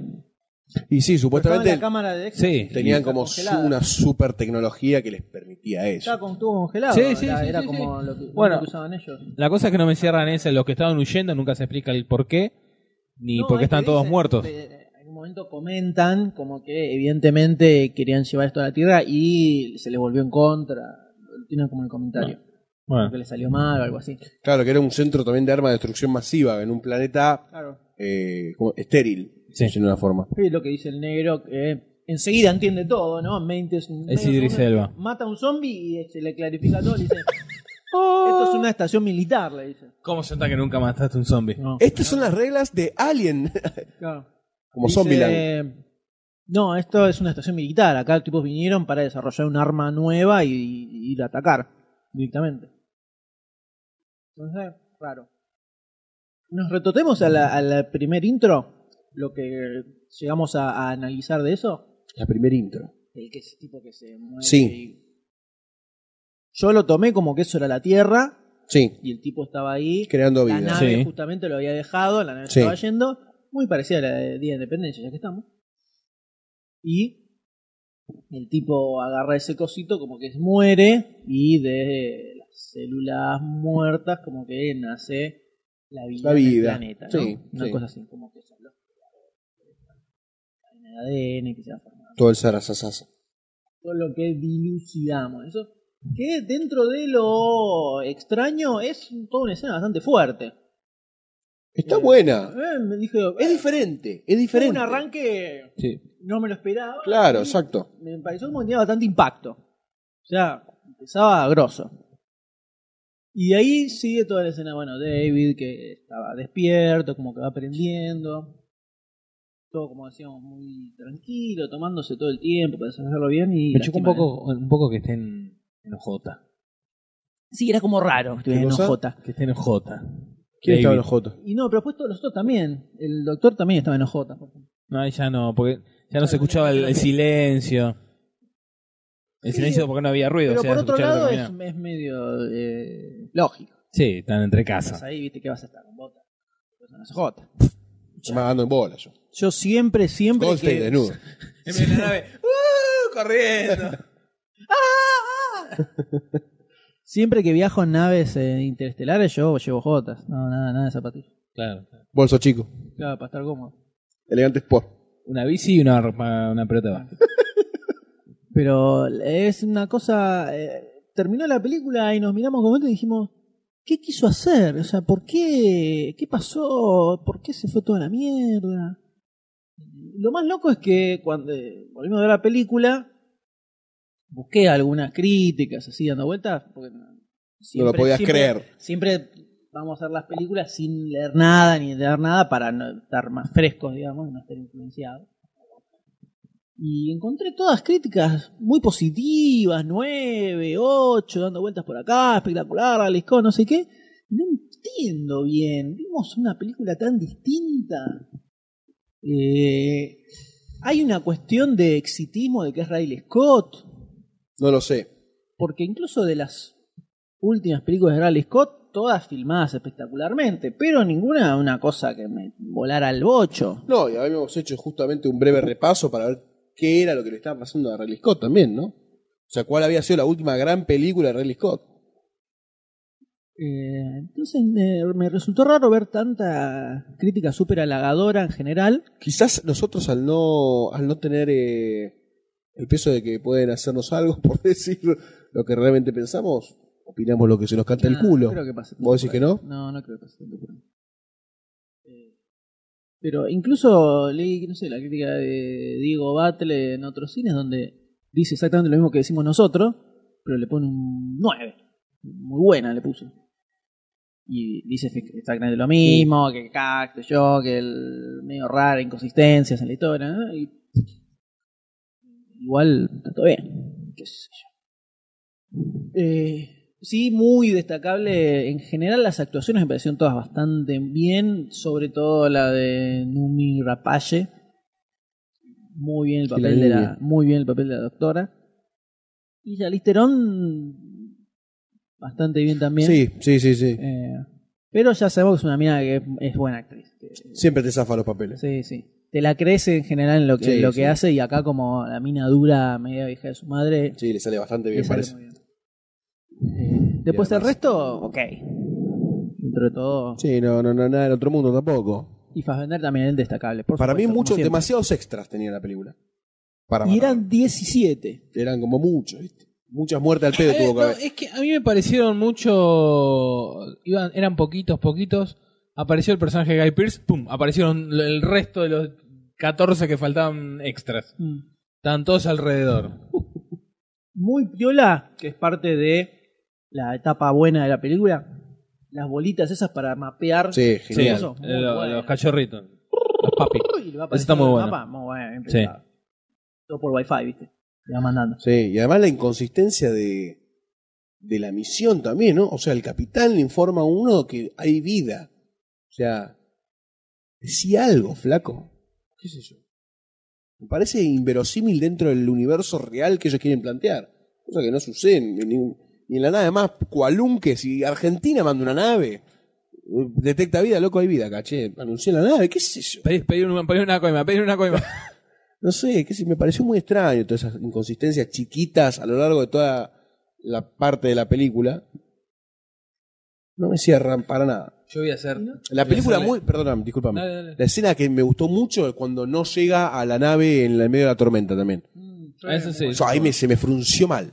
Y sí, supuestamente la cámara de Sí. tenían como su- una super tecnología que les permitía eso. Estaba con tubo congelado. Sí, sí, era sí, era sí, como sí. lo que, Bueno. lo que usaban ellos. La cosa es que no me cierran esa, los que estaban huyendo nunca se explica el por qué, ni No, por qué es que están todos dicen, muertos. eh, momento comentan como que evidentemente querían llevar esto a la Tierra y se les volvió en contra. Lo Tienen como el comentario. Bueno. Que les salió mal o algo así. Claro, que era un centro también de arma de destrucción masiva en un planeta Claro. eh, como estéril, Sí. de una forma. Es lo que dice el negro, que enseguida entiende todo, ¿no? En 20 es, un- Es Idris Elba. Mata a un zombie y se le clarifica todo. Le dice: *laughs* Esto es una estación militar, le dice. ¿Cómo se nota que nunca mataste un zombie? No. Estas son las reglas de Alien, Claro. Como Dice, Zombieland. No, esto es una estación militar. Acá los tipos vinieron para desarrollar un arma nueva y, y ir a atacar directamente. Entonces, raro. Nos retotemos a la- al primer intro, lo que llegamos a, a analizar de eso. La primer intro. El que ese tipo que se mueve. Sí. y- Yo lo tomé como que eso era la Tierra Sí, y el tipo estaba ahí. creando La vida. nave Sí. justamente lo había dejado, la nave Sí. estaba yendo, muy parecida a la de Día de Independencia, ya que estamos. Y el tipo agarra ese cosito como que muere y de las células muertas como que nace la vida, La en el vida, planeta, ¿no? sí, Una sí. cosa así, como que son los ADN que se ha formado. Todo el zarazazasa. Todo lo que dilucidamos, eso que dentro de lo extraño es toda una escena bastante fuerte. Está buena. Eh, me dije, Es diferente, es diferente. un arranque, Sí. no me lo esperaba. Claro, exacto. Me pareció como que tenía bastante impacto. O sea, empezaba grosso. Y de ahí sigue toda la escena, bueno, David que estaba despierto, como que va aprendiendo. Todo, como decíamos, muy tranquilo, tomándose todo el tiempo para desarrollarlo bien. Y Me chocó un poco, un poco que estén en OJ. Sí, era como raro que estuviera en? OJ. Que estén en OJ. ¿Quién estaba en Jotos? Y no, pero después todos los otros también. El doctor también estaba en OJ. No, ahí ya no, porque ya no se escuchaba el, el silencio. El Sí, silencio porque no había ruido. Pero o sea, por se otro escuchaba lado es, medio eh, lógico. Sí, están entre Estás casas. ahí, viste que vas a estar con botas. Pues no es OJ. Me va dando en bola yo. Yo siempre, siempre Goldstein que... desnudo. *laughs* En la nave, ¡uh! corriendo. *laughs* Siempre que viajo en naves eh, interestelares, yo llevo jotas. No, nada, nada de zapatillas. Claro. Bolso chico. Claro, para estar cómodo. Elegante sport. Una bici y una, una pelota de básquet. *laughs* Pero es una cosa. eh, terminó la película y nos miramos con momento y dijimos: ¿Qué quiso hacer? O sea, ¿por qué? ¿Qué pasó? ¿Por qué se fue toda la mierda? Lo más loco es que cuando eh, volvimos a ver la película, busqué algunas críticas así dando vueltas. Porque no, No lo siempre- podías siempre- creer. Siempre vamos a hacer las películas sin leer nada ni leer nada para no estar más frescos, digamos, y no estar influenciados. Y encontré todas críticas muy positivas, 9, 8, dando vueltas por acá, espectacular, Scott, no sé qué. No entiendo bien, vimos una película tan distinta. Eh, hay una cuestión de exitismo de que es Riley Scott, No lo sé. porque incluso de las últimas películas de Riley Scott, todas filmadas espectacularmente, pero ninguna una cosa que me volara al bocho. No, y habíamos hecho justamente un breve repaso para ver qué era lo que le estaba pasando a Ridley Scott también, ¿no? O sea, cuál había sido la última gran película de Ridley Scott. Eh, entonces eh, me resultó raro ver tanta crítica súper halagadora en general. Quizás nosotros al no, al no tener eh, el peso de que pueden hacernos algo *laughs* por decir lo que realmente pensamos, opinamos lo que se nos canta el culo. creo que pase ¿Vos decís que no? No, no creo que pase tanto por ahí. Eh, Pero incluso leí, no sé, la crítica de Diego Batle en otros cines donde dice exactamente lo mismo que decimos nosotros, pero le pone un 9. Muy buena le puso. Y dice exactamente lo mismo, que cacto yo, que el medio raro, inconsistencias en la historia, ¿no? Y igual está todo bien, qué sé yo. Eh, sí, muy destacable. En general, las actuaciones me parecieron todas bastante bien, sobre todo la de Numi Rapace. Muy bien el papel la de la, muy bien el papel de la doctora. Y ya Listerón bastante bien también. Sí, sí, sí, sí. Eh, pero ya sabemos que es una mina que es, es buena actriz. que- Siempre te zafa los papeles. Sí, sí. Te la crees en general en lo que, Sí, en lo sí. que hace y acá como la mina dura, media vieja de su madre, Sí, le sale bastante bien, sale parece. bien. Eh, después el además- resto, ok. Dentro de todo. Sí, no, no, no, nada en otro mundo tampoco. Y Fassbender también es destacable. por Para mí supuesto, muchos, demasiados extras tenía la película. Para Y matar. eran 17. eran como muchos, ¿viste? Muchas muertes al pedo Eh, tuvo que no, haber. es que a mí me parecieron mucho. Iban, eran poquitos, poquitos. Apareció el personaje de Guy Pearce, ¡pum! Aparecieron el resto de los 14 que faltaban extras. Mm. Estaban todos alrededor. Muy piola, que es parte de la etapa buena de la película. Las bolitas esas para mapear. Sí, Sí, genial. Eso, muy eh, lo- bueno. los cachorritos. Los papi. Eso está muy bueno. mapa, Muy bueno, bien Sí. pensado. Todo por wifi, viste. Le va mandando. Sí, y además la inconsistencia de, de la misión también, ¿no? O sea, el capitán le informa a uno que hay vida. O sea, decía algo, flaco. ¿Qué sé yo? Me parece inverosímil dentro del universo real que ellos quieren plantear. Cosa que no sucede ni, en la nave más cualunque. Si Argentina manda una nave, detecta vida, loco, hay vida, caché. Anunció la nave, qué sé yo. Pedí, pedí un- pedí una coima, pedí una coima. *laughs* No sé, que me pareció muy extraño todas esas inconsistencias chiquitas a lo largo de toda la parte de la película. No me cierran para nada. Yo voy a hacer. La película hacerle- muy, perdóname, discúlpame. Dale, dale. La escena que me gustó mucho es cuando no llega a la nave en el medio de la tormenta también. Ah, eso sí. Ahí me, se me frunció mal.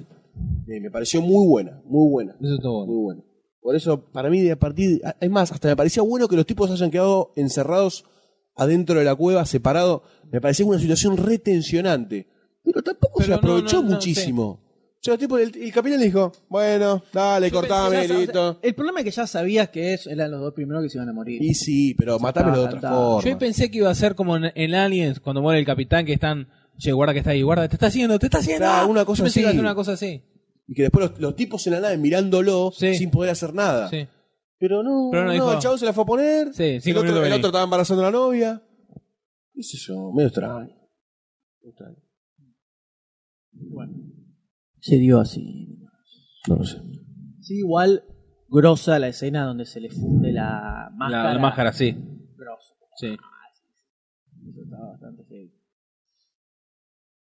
Eh, me pareció muy buena, muy buena, Eso estuvo bueno. muy buena. Por eso, para mí, de a partir. Es más, hasta me parecía bueno que los tipos hayan quedado encerrados adentro de la cueva, separados. Me parecía una situación retencionante. Pero tampoco Pero se no, aprovechó no, no, muchísimo. Sea, tipo, el, el capitán le dijo: Bueno, dale, Yo cortame, pensé, ya. El problema es que ya sabías que eso eran los dos primeros que se iban a morir. Y sí, pero matámelo de otra está. forma. Yo pensé que iba a ser como en, en Aliens, cuando muere el capitán, que están. Che, guarda que está ahí, guarda, te está haciendo, te está haciendo. Claro, una cosa Yo pensé que iba a así. ser una cosa así. Y que después los, los tipos en la nave mirándolo Sí. sin poder hacer nada. Sí. Pero no, Pero no no, dijo- el chavo se la fue a poner. Sí, el, cinco otro, minutos el vení. otro estaba embarazando a la novia. ¿Qué sé yo? Medio extraño. Medio extraño. Se dio así. No lo sé. Sí, igual grosa la escena donde se le funde la máscara. La, la máscara, sí. Grosso. sí. Eso estaba bastante heavy.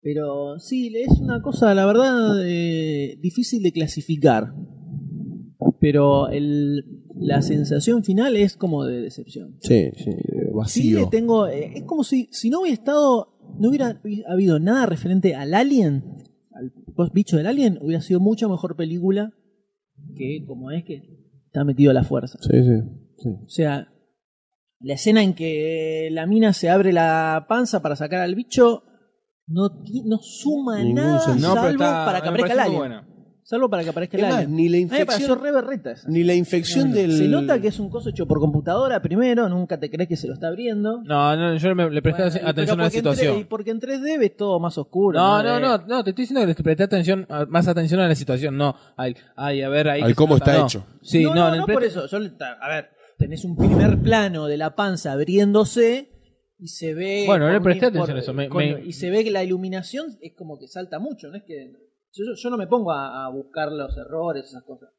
Pero sí, es una cosa, la verdad, eh, difícil de clasificar. Pero el, la sensación final es como de decepción. Sí, sí, eh, Sí, vacío. le tengo. eh, es como si, si no hubiera estado. No hubiera habido nada referente al Alien, bicho del Alien, hubiera sido mucha mejor película que como es que está metido a la fuerza. Sí, sí, sí. O sea, la escena en que la mina se abre la panza para sacar al bicho no, no suma Ningún nada sentido. No, pero salvo está, para que me aparezca el muy alien. buena. Salvo para que aparezca el alien. ni la A mí me pareció infección, re berreta esa. ni la infección del. Se nota que es un coso hecho por computadora primero, nunca te crees que se lo está abriendo. No, no, yo me, le presté Bueno, y- atención pero a la porque en tres- situación. y porque en 3D ves todo más oscuro. No, no, Eh, no, no, te estoy diciendo que le presté atención, a- más atención a la situación, no. Ay, ay a ver, ahí. Al que se cómo nota, está no. hecho. Sí, no, no, no, en el no pre- por eso. Yo le- a ver, tenés un primer plano de la panza abriéndose y se ve. Bueno, no le por- presté atención a eso, me- con- me- Y se ve que la iluminación es como que salta mucho, no es que. Yo, yo no me pongo a, a buscar los errores, esas cosas.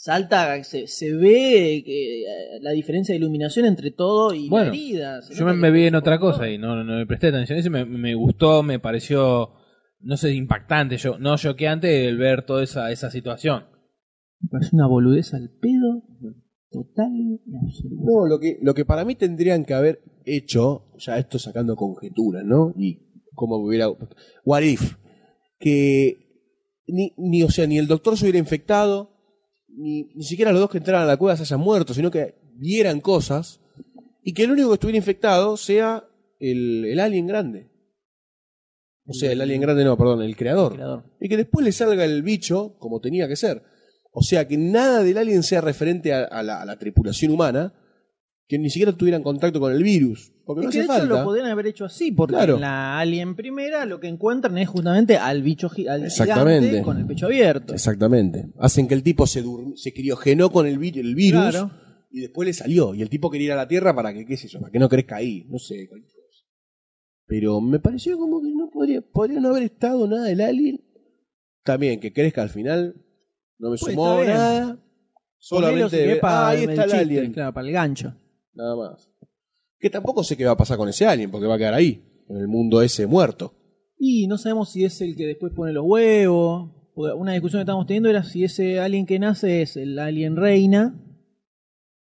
Salta, se, se ve que, eh, la diferencia de iluminación entre todo y Bueno, la herida. Yo me, me vi en otra cosa y no, no le presté atención a eso me, me gustó, me pareció, no sé, impactante, yo, no choqueante el ver toda esa, esa situación. Me parece una boludez al pedo. Total y absoluta. No, lo que, lo que para mí tendrían que haber hecho, ya esto sacando conjeturas, ¿no? Y cómo hubiera. What if? Que ni, ni, o sea, ni el doctor se hubiera infectado, ni, ni siquiera los dos que entraran a la cueva se hayan muerto, sino que vieran cosas, y que el único que estuviera infectado sea el, el alien grande. O sea, el alien grande no, perdón, el creador. Creador. Y que después le salga el bicho como tenía que ser. O sea, que nada del alien sea referente a, a la, a la tripulación humana, que ni siquiera tuvieran contacto con el virus. Porque no que hace de hecho falta. lo podrían haber hecho así, porque Claro. en la Alien primera lo que encuentran es justamente al bicho al Exactamente. gigante con el pecho abierto. Exactamente. Hacen que el tipo se, se criogenó con el, vi- el virus Claro. y después le salió. Y el tipo quería ir a la Tierra para que, qué sé yo, para que no crezca ahí. No sé, cualquier cosa. Pero me pareció como que no podría, podría no haber estado nada del alien. También, que crezca al final. No me Pues sumó nada. Solamente para ah, ahí el está el chiste, alien. Claro, para el gancho. Nada más. Que tampoco sé qué va a pasar con ese alien, porque va a quedar ahí, en el mundo ese muerto. Y no sabemos si es el que después pone los huevos. Una discusión que estábamos teniendo era si ese alien que nace es el alien reina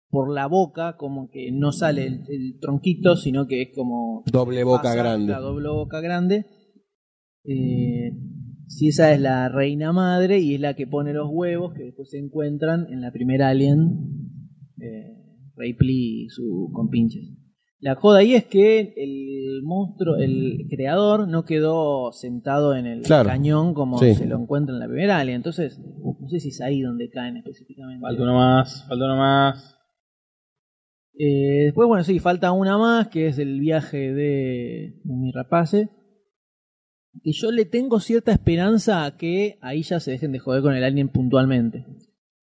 por la boca, como que no sale el, el tronquito, sino que es como Doble boca grande. La doble boca grande. Eh, si esa es la reina madre y es la que pone los huevos que después se encuentran en la primera Alien, eh, Ripley y su compinches. La joda ahí es que el monstruo, el creador, no quedó sentado en el Claro. cañón como Sí. se lo encuentra en la primera Alien. Entonces, no sé si es ahí donde caen específicamente. Falta uno más, falta uno más. Eh, después, bueno, sí, falta una más, que es el viaje de, de mi rapace. Que yo le tengo cierta esperanza a que ahí ya se dejen de joder con el alien puntualmente.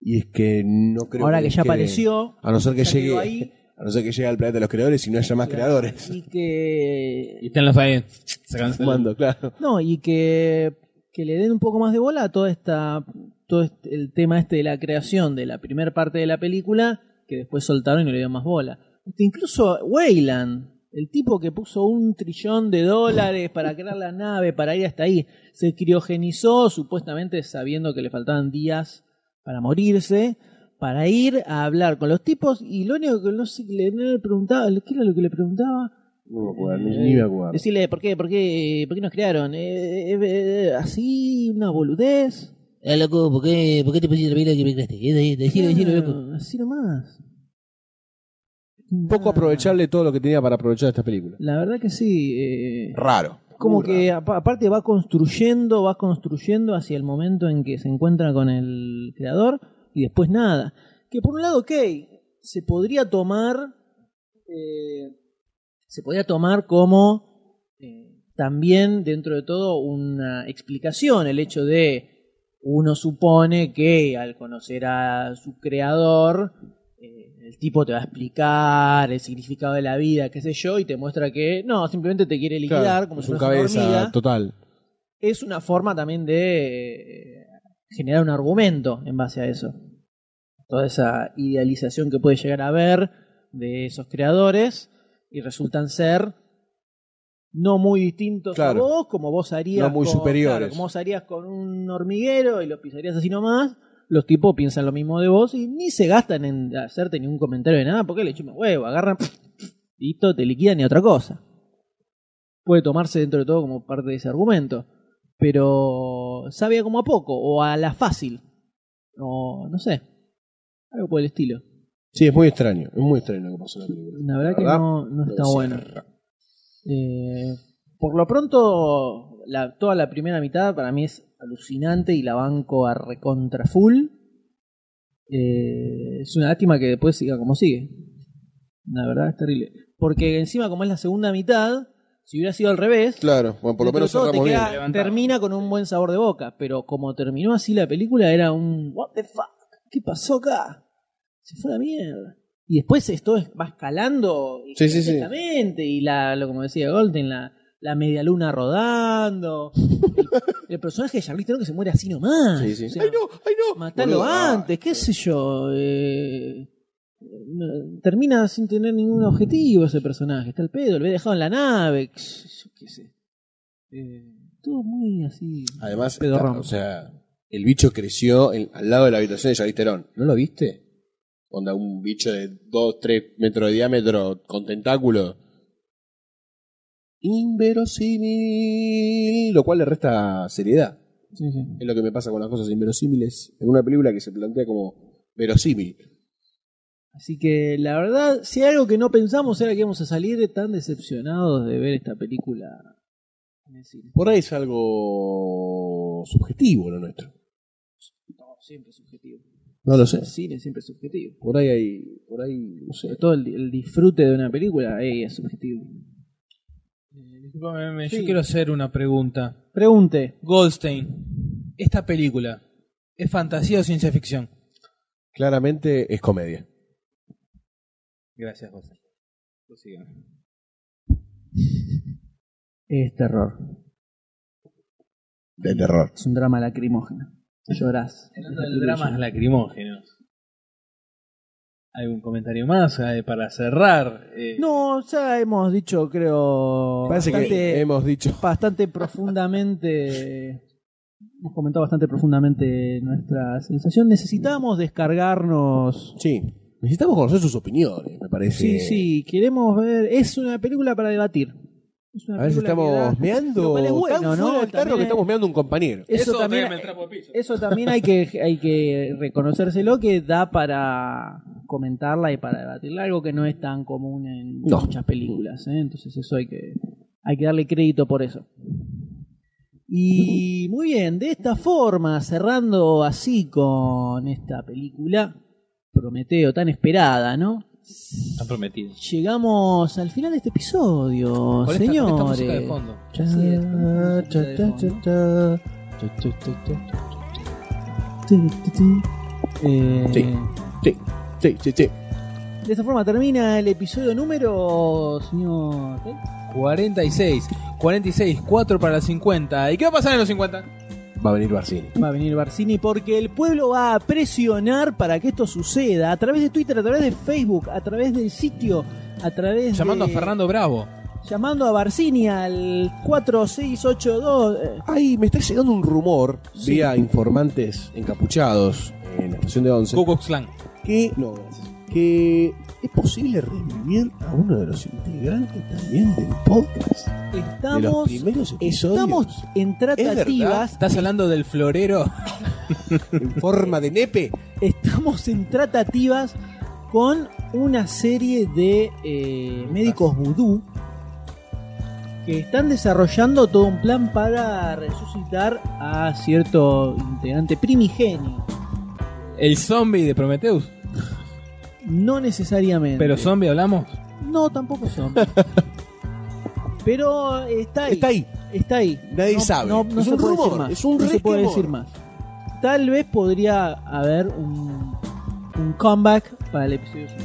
Y es que no creo Ahora que ya quede- apareció, A no ser que llegue. ahí. *laughs* A no ser que llegue al planeta de los creadores y no haya más creadores. y que Y estén los ahí sacándose el- Fumando, claro. No, y que, que le den un poco más de bola a toda esta, todo este- el tema este de la creación de la primera parte de la película, que después soltaron y no le dieron más bola. Este, incluso Weyland, el tipo que puso un trillón de dólares para crear la nave, para ir hasta ahí, se criogenizó supuestamente sabiendo que le faltaban días para morirse, para ir a hablar con los tipos y lo único que no sé, le, no le preguntaba, ¿qué era lo que le preguntaba? No me acuerdo, ni, ni me acuerdo. Decirle, ¿por qué, por qué, por qué nos crearon? Eh, eh, eh, así, una boludez. Eh, loco, ¿por qué, ¿por qué te pusiste la que me creaste? Eh, de- Decilo, decilo, loco. Claro, Así nomás. Un poco aprovecharle todo lo que tenía para aprovechar esta película. La verdad que sí. eh, Raro. Como que aparte va construyendo, va construyendo hacia el momento en que se encuentra con el creador y después nada. Que por un lado, ok, se podría tomar, eh, se podría tomar como eh, también dentro de todo una explicación, el hecho de uno supone que al conocer a su creador, el tipo te va a explicar el significado de la vida, qué sé yo, y te muestra que no, simplemente te quiere liquidar Claro, como si un fueras una cabeza hormiga. total. Es una forma también de eh, generar un argumento en base a eso. Toda esa idealización que puede llegar a haber de esos creadores y resultan ser no muy distintos Claro. a vos, como vos harías No muy con, superiores. claro, como vos harías con un hormiguero y lo pisarías así nomás. Los tipos piensan lo mismo de vos y ni se gastan en hacerte ningún comentario de nada porque le chupan huevo, agarran, *sniffs* listo, te liquidan y otra cosa. Puede tomarse dentro de todo como parte de ese argumento, pero sabía como a poco o a la fácil, o no sé, algo por el estilo. Sí, es muy extraño. Es muy extraño lo que pasó en la película. La verdad que ¿Verdad? no, no está bueno. Eh, por lo pronto, la, toda la primera mitad para mí es alucinante y la banco a recontra full. Eh, es una lástima que después siga como sigue. La verdad es terrible. Porque encima, como es la segunda mitad, si hubiera sido al revés, Claro, bueno, por lo menos todo te bien. termina con un buen sabor de boca. Pero como terminó así la película, era un What the fuck? ¿Qué pasó acá? Se fue a la mierda. Y después esto es- va escalando Sí, sí, y la, lo como decía Golden, la, la media luna rodando. el, el personaje de Charlize Theron que se muere así nomás. Sí, sí. O sea, ¡Ay, no! ¡Ay, no! Matalo Boludo, ah, antes, qué sé yo. eh, no- termina sin tener ningún objetivo ese personaje. Está el pedo, lo había dejado en la nave. Yo qué sé. Eh, todo muy así. Además, Pedorrón. está- o sea, el bicho creció en- al lado de la habitación de Charlize Theron. ¿No lo viste? Onda, un bicho de 2, 3 metros de diámetro con tentáculo. Inverosímil. Lo cual le resta seriedad. Sí, sí. Es lo que me pasa con las cosas inverosímiles en una película que se plantea como verosímil. Así que la verdad, si hay algo que no pensamos era que íbamos a salir tan decepcionados de ver esta película en el cine. Por ahí es algo subjetivo lo nuestro. No, siempre subjetivo. No lo sé. El cine siempre es subjetivo. Por ahí hay, por ahí, no sé. Sobre todo el, el disfrute de una película eh, es subjetivo. Disculpame, Sí. yo quiero hacer una pregunta. Pregunte. Goldstein, esta película, ¿es fantasía o ciencia ficción? Claramente es comedia. Gracias, José. Prosigan. Es terror. De terror. Es un drama lacrimógeno. Llorás. Hablando de dramas lacrimógenos. ¿Algún comentario más eh, para cerrar? Eh, No, ya hemos dicho, creo, Parece bastante, que hemos dicho. bastante profundamente, hemos comentado bastante profundamente nuestra sensación. Necesitamos descargarnos. Sí. Necesitamos conocer sus opiniones, me parece. Sí, sí, queremos ver. Es una película para debatir. Es una A veces estamos da- meando *laughs* es bueno, tan ¿no? fuera del tarro También que es- estamos meando un compañero. Eso, también, tráigame el trapo de piso. eso también hay que, hay que reconocérselo que da para comentarla y para debatirla, algo que no es tan común en No. muchas películas. ¿eh? Entonces eso hay que, hay que darle crédito por eso. Y muy bien, de esta forma, cerrando así con esta película, Prometeo, tan esperada, ¿no? Están prometidos. Llegamos al final de este episodio, Con esta- con esta señores. música de fondo. Así es, con música de fondo. Eh, Sí. Sí, sí, sí, sí. De esta forma termina el episodio número, señor. ¿eh? 46. 46, 4 para las 50. ¿Y qué va a pasar en los 50? Va a venir Barcini. Va a venir Barcini porque el pueblo va a presionar para que esto suceda a través de Twitter, a través de Facebook, a través del sitio, a través Llamando de... a Fernando Bravo. Llamando a Barcini al 4682. eh, Ay, me está llegando un rumor Sí. vía informantes encapuchados en la estación de Once Ku Klux Klan. que, no, gracias, que es posible revivir a uno de los integrantes también del podcast. de los Estamos, primeros episodios. estamos en tratativas. ¿Estás hablando del florero? *laughs* en forma de nepe. estamos en tratativas con una serie de eh, médicos vudú que están desarrollando todo un plan para resucitar a cierto integrante primigenio. El zombie de Prometheus. No necesariamente. Pero zombie hablamos. No, tampoco son. *laughs* Pero está ahí. Está ahí. Está ahí. Nadie No- sabe. No, no Es se un puede rumor, decir más. es un no se puede rumor. decir más. Tal vez podría haber un, un comeback para el episodio 5.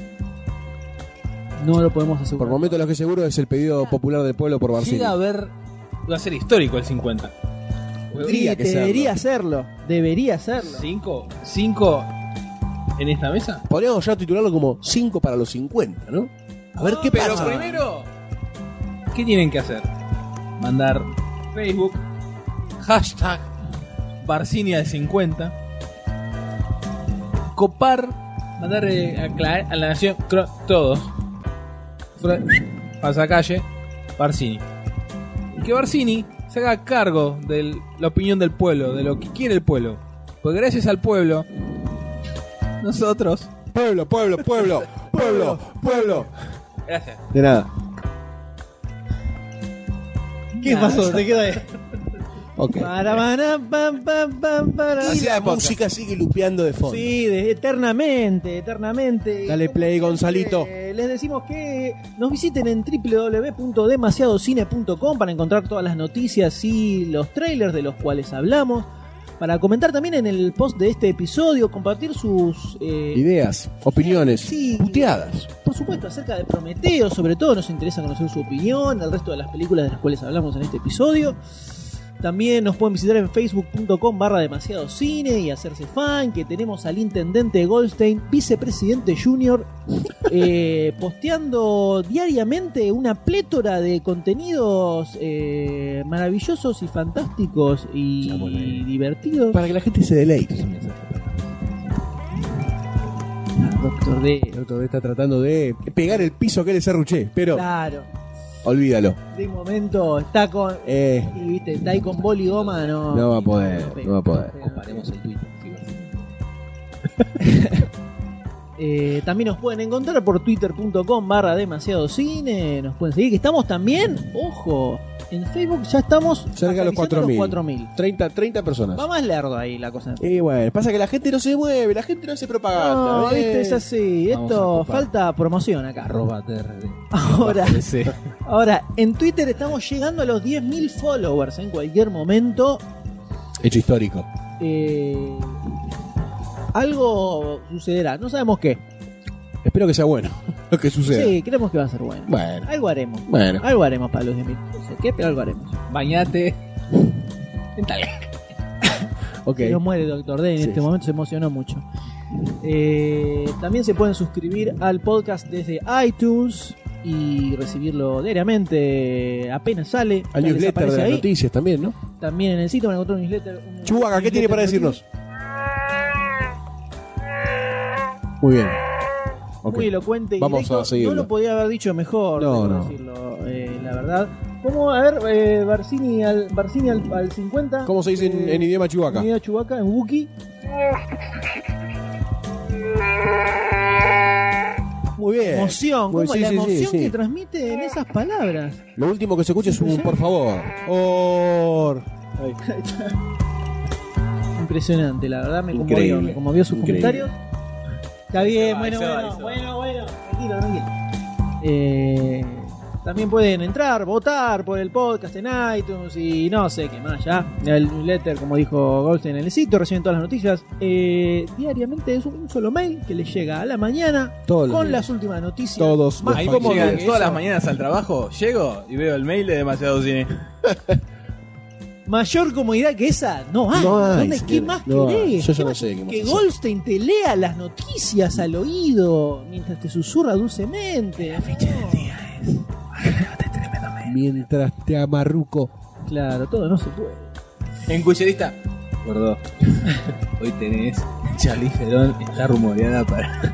No lo podemos asegurar. Por momento lo que seguro es el pedido popular del pueblo por Barcini. Llega a ver. Va a ser histórico el 50. Tendría que serlo. debería hacerlo. Debería serlo. ¿Cinco? ¿Cinco en esta mesa? Podríamos ya titularlo como 5 para los 50, ¿no? A ver qué Pero pasa. primero, ¿qué tienen que hacer? Mandar Facebook, hashtag Barcinia de 50, copar, mandar eh, a, la nación, cro- todos, pasacalle, Barcini. Y que Barcini se haga cargo de la opinión del pueblo, de lo que quiere el pueblo. Porque gracias al pueblo, nosotros... Pueblo, pueblo, pueblo, *laughs* pueblo, pueblo. Gracias. De nada. ¿Qué Ah, pasó? Te queda ahí. Ok. Para, para, pam, pam, pam, para. Así la música sigue lupeando de fondo. Sí, de- eternamente, eternamente. Dale play, Gonzalito. Les decimos que nos visiten en www.demasiadocine.com para encontrar todas las noticias y los trailers de los cuales hablamos. Para comentar también en el post de este episodio, compartir sus eh, Ideas, opiniones, Sí. puteadas. por supuesto, acerca de Prometeo, sobre todo nos interesa conocer su opinión, el resto de las películas de las cuales hablamos en este episodio. También nos pueden visitar en facebook.com barra demasiado cine y hacerse fan, que tenemos al intendente Goldstein, vicepresidente junior, *laughs* eh, posteando diariamente una plétora de contenidos eh, maravillosos y fantásticos y divertidos. Para que la gente se deleite. Doctor D. Doctor D está tratando de pegar el piso que le serruché, pero Claro, olvídalo. de momento está con... Eh, Y viste, está ahí con boli goma, no. No va a poder, no va a poder. Comparemos el Twitter. *laughs* Eh, también nos pueden encontrar por twitter.com barra demasiado cine. Nos pueden seguir, que estamos también, ojo, en Facebook ya estamos cerca de los acariciando 4.000. 4.000. 30, 30 personas. Va más lerdo ahí la cosa. Y bueno, pasa que la gente no se mueve, la gente no hace propaganda. No, viste, es así. Vamos Esto falta promoción acá. Arroba TRD. Ahora, *laughs* Sí. ahora, en Twitter estamos llegando a los 10.000 followers en cualquier momento. Hecho histórico. Eh, algo sucederá, no sabemos qué. Espero que sea bueno *laughs* lo que suceda. Sí, creemos que va a ser bueno. Bueno, Algo haremos. bueno. Algo haremos para los 10.000. No sé qué, pero algo haremos. Bañate. *laughs* Dale. *laughs* Ok. Se nos muere Doctor D en Sí, este sí. momento, se emocionó mucho. Eh, también se pueden suscribir al podcast desde iTunes y recibirlo diariamente apenas sale. Al newsletter de las ahí. noticias también, ¿no? También en el sitio van a encontrar un newsletter. un Chubaca, ¿qué tiene para de decirnos? Muy bien. Muy elocuente y Vamos directo. a seguirlo. No lo podía haber dicho mejor, No, no. decirlo, eh, la verdad. ¿Cómo? A ver, eh, Barcini, al, Barcini al, al 50. ¿Cómo se dice en, Eh, en idioma chubaca? En idioma chubaca, en Wookiee. Muy bien. Emoción, ¿cómo? sí, la sí, emoción sí. que transmite en esas palabras. Lo último que se escucha es un por favor. Ahí. Impresionante, la verdad, me Increíble. conmovió, me conmovió sus Increíble. comentarios. Está bien, bueno, bueno, bueno, bueno, tranquilo, tranquilo. Eh, también pueden entrar, votar por el podcast en iTunes y no sé qué más ya. El newsletter, como dijo Goldstein en el sitio, reciben todas las noticias. Eh, diariamente es un, solo mail que les llega a la mañana Todos con las últimas noticias. Todos Más Ahí como todas las mañanas al trabajo llego y veo el mail de demasiado cine. *laughs* Mayor comodidad que esa, no hay. No hay, ¿Dónde- ¿Qué más No hay. querés? Yo ya ¿Qué no más- sé qué más que. Goldstein te lea las noticias al oído mientras te susurra dulcemente. La fecha del día es. Mientras te amarruco. Claro, todo no se puede. En cucherista. Gordo. Hoy tenés Charlie Ferón está rumoreada para.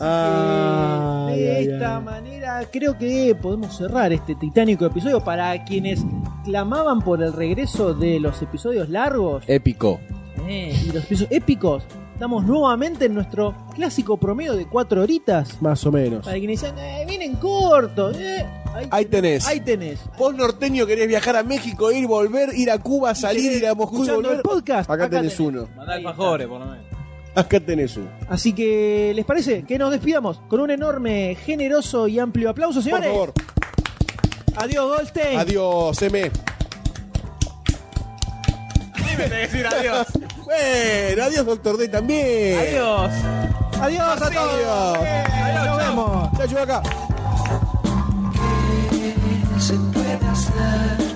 Eh, de ay, esta ay. manera creo que podemos cerrar este titánico episodio para quienes clamaban por el regreso de los episodios largos. Épico. eh, y los episodios épicos, estamos nuevamente en nuestro clásico promedio de cuatro horitas. Más o menos. Para quienes dicen, eh, vienen cortos. eh, ahí, Ahí tenés. ahí tenés. Vos norteño querés viajar a México, ir, volver, ir a Cuba, salir, ir a Moscú y Escuchando volver. el podcast, Acá, acá tenés tenés. uno. Mandá alfajores, por lo menos. Acá tenés uno. Así que, ¿les parece que nos despidamos con un enorme, generoso y amplio aplauso, Por señores? favor. Adiós, Goldstein. Adiós, M. decir adiós. Bueno, adiós, Doctor D también. Adiós. Adiós a todos. Adiós. Eh, Adiós, nos chao. vemos. Chao, acá. se puede hacer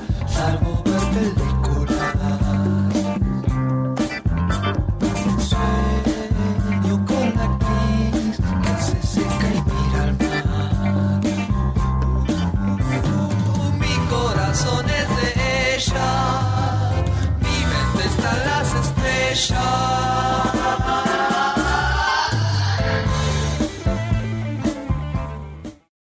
estrella, mi mente está las estrellas.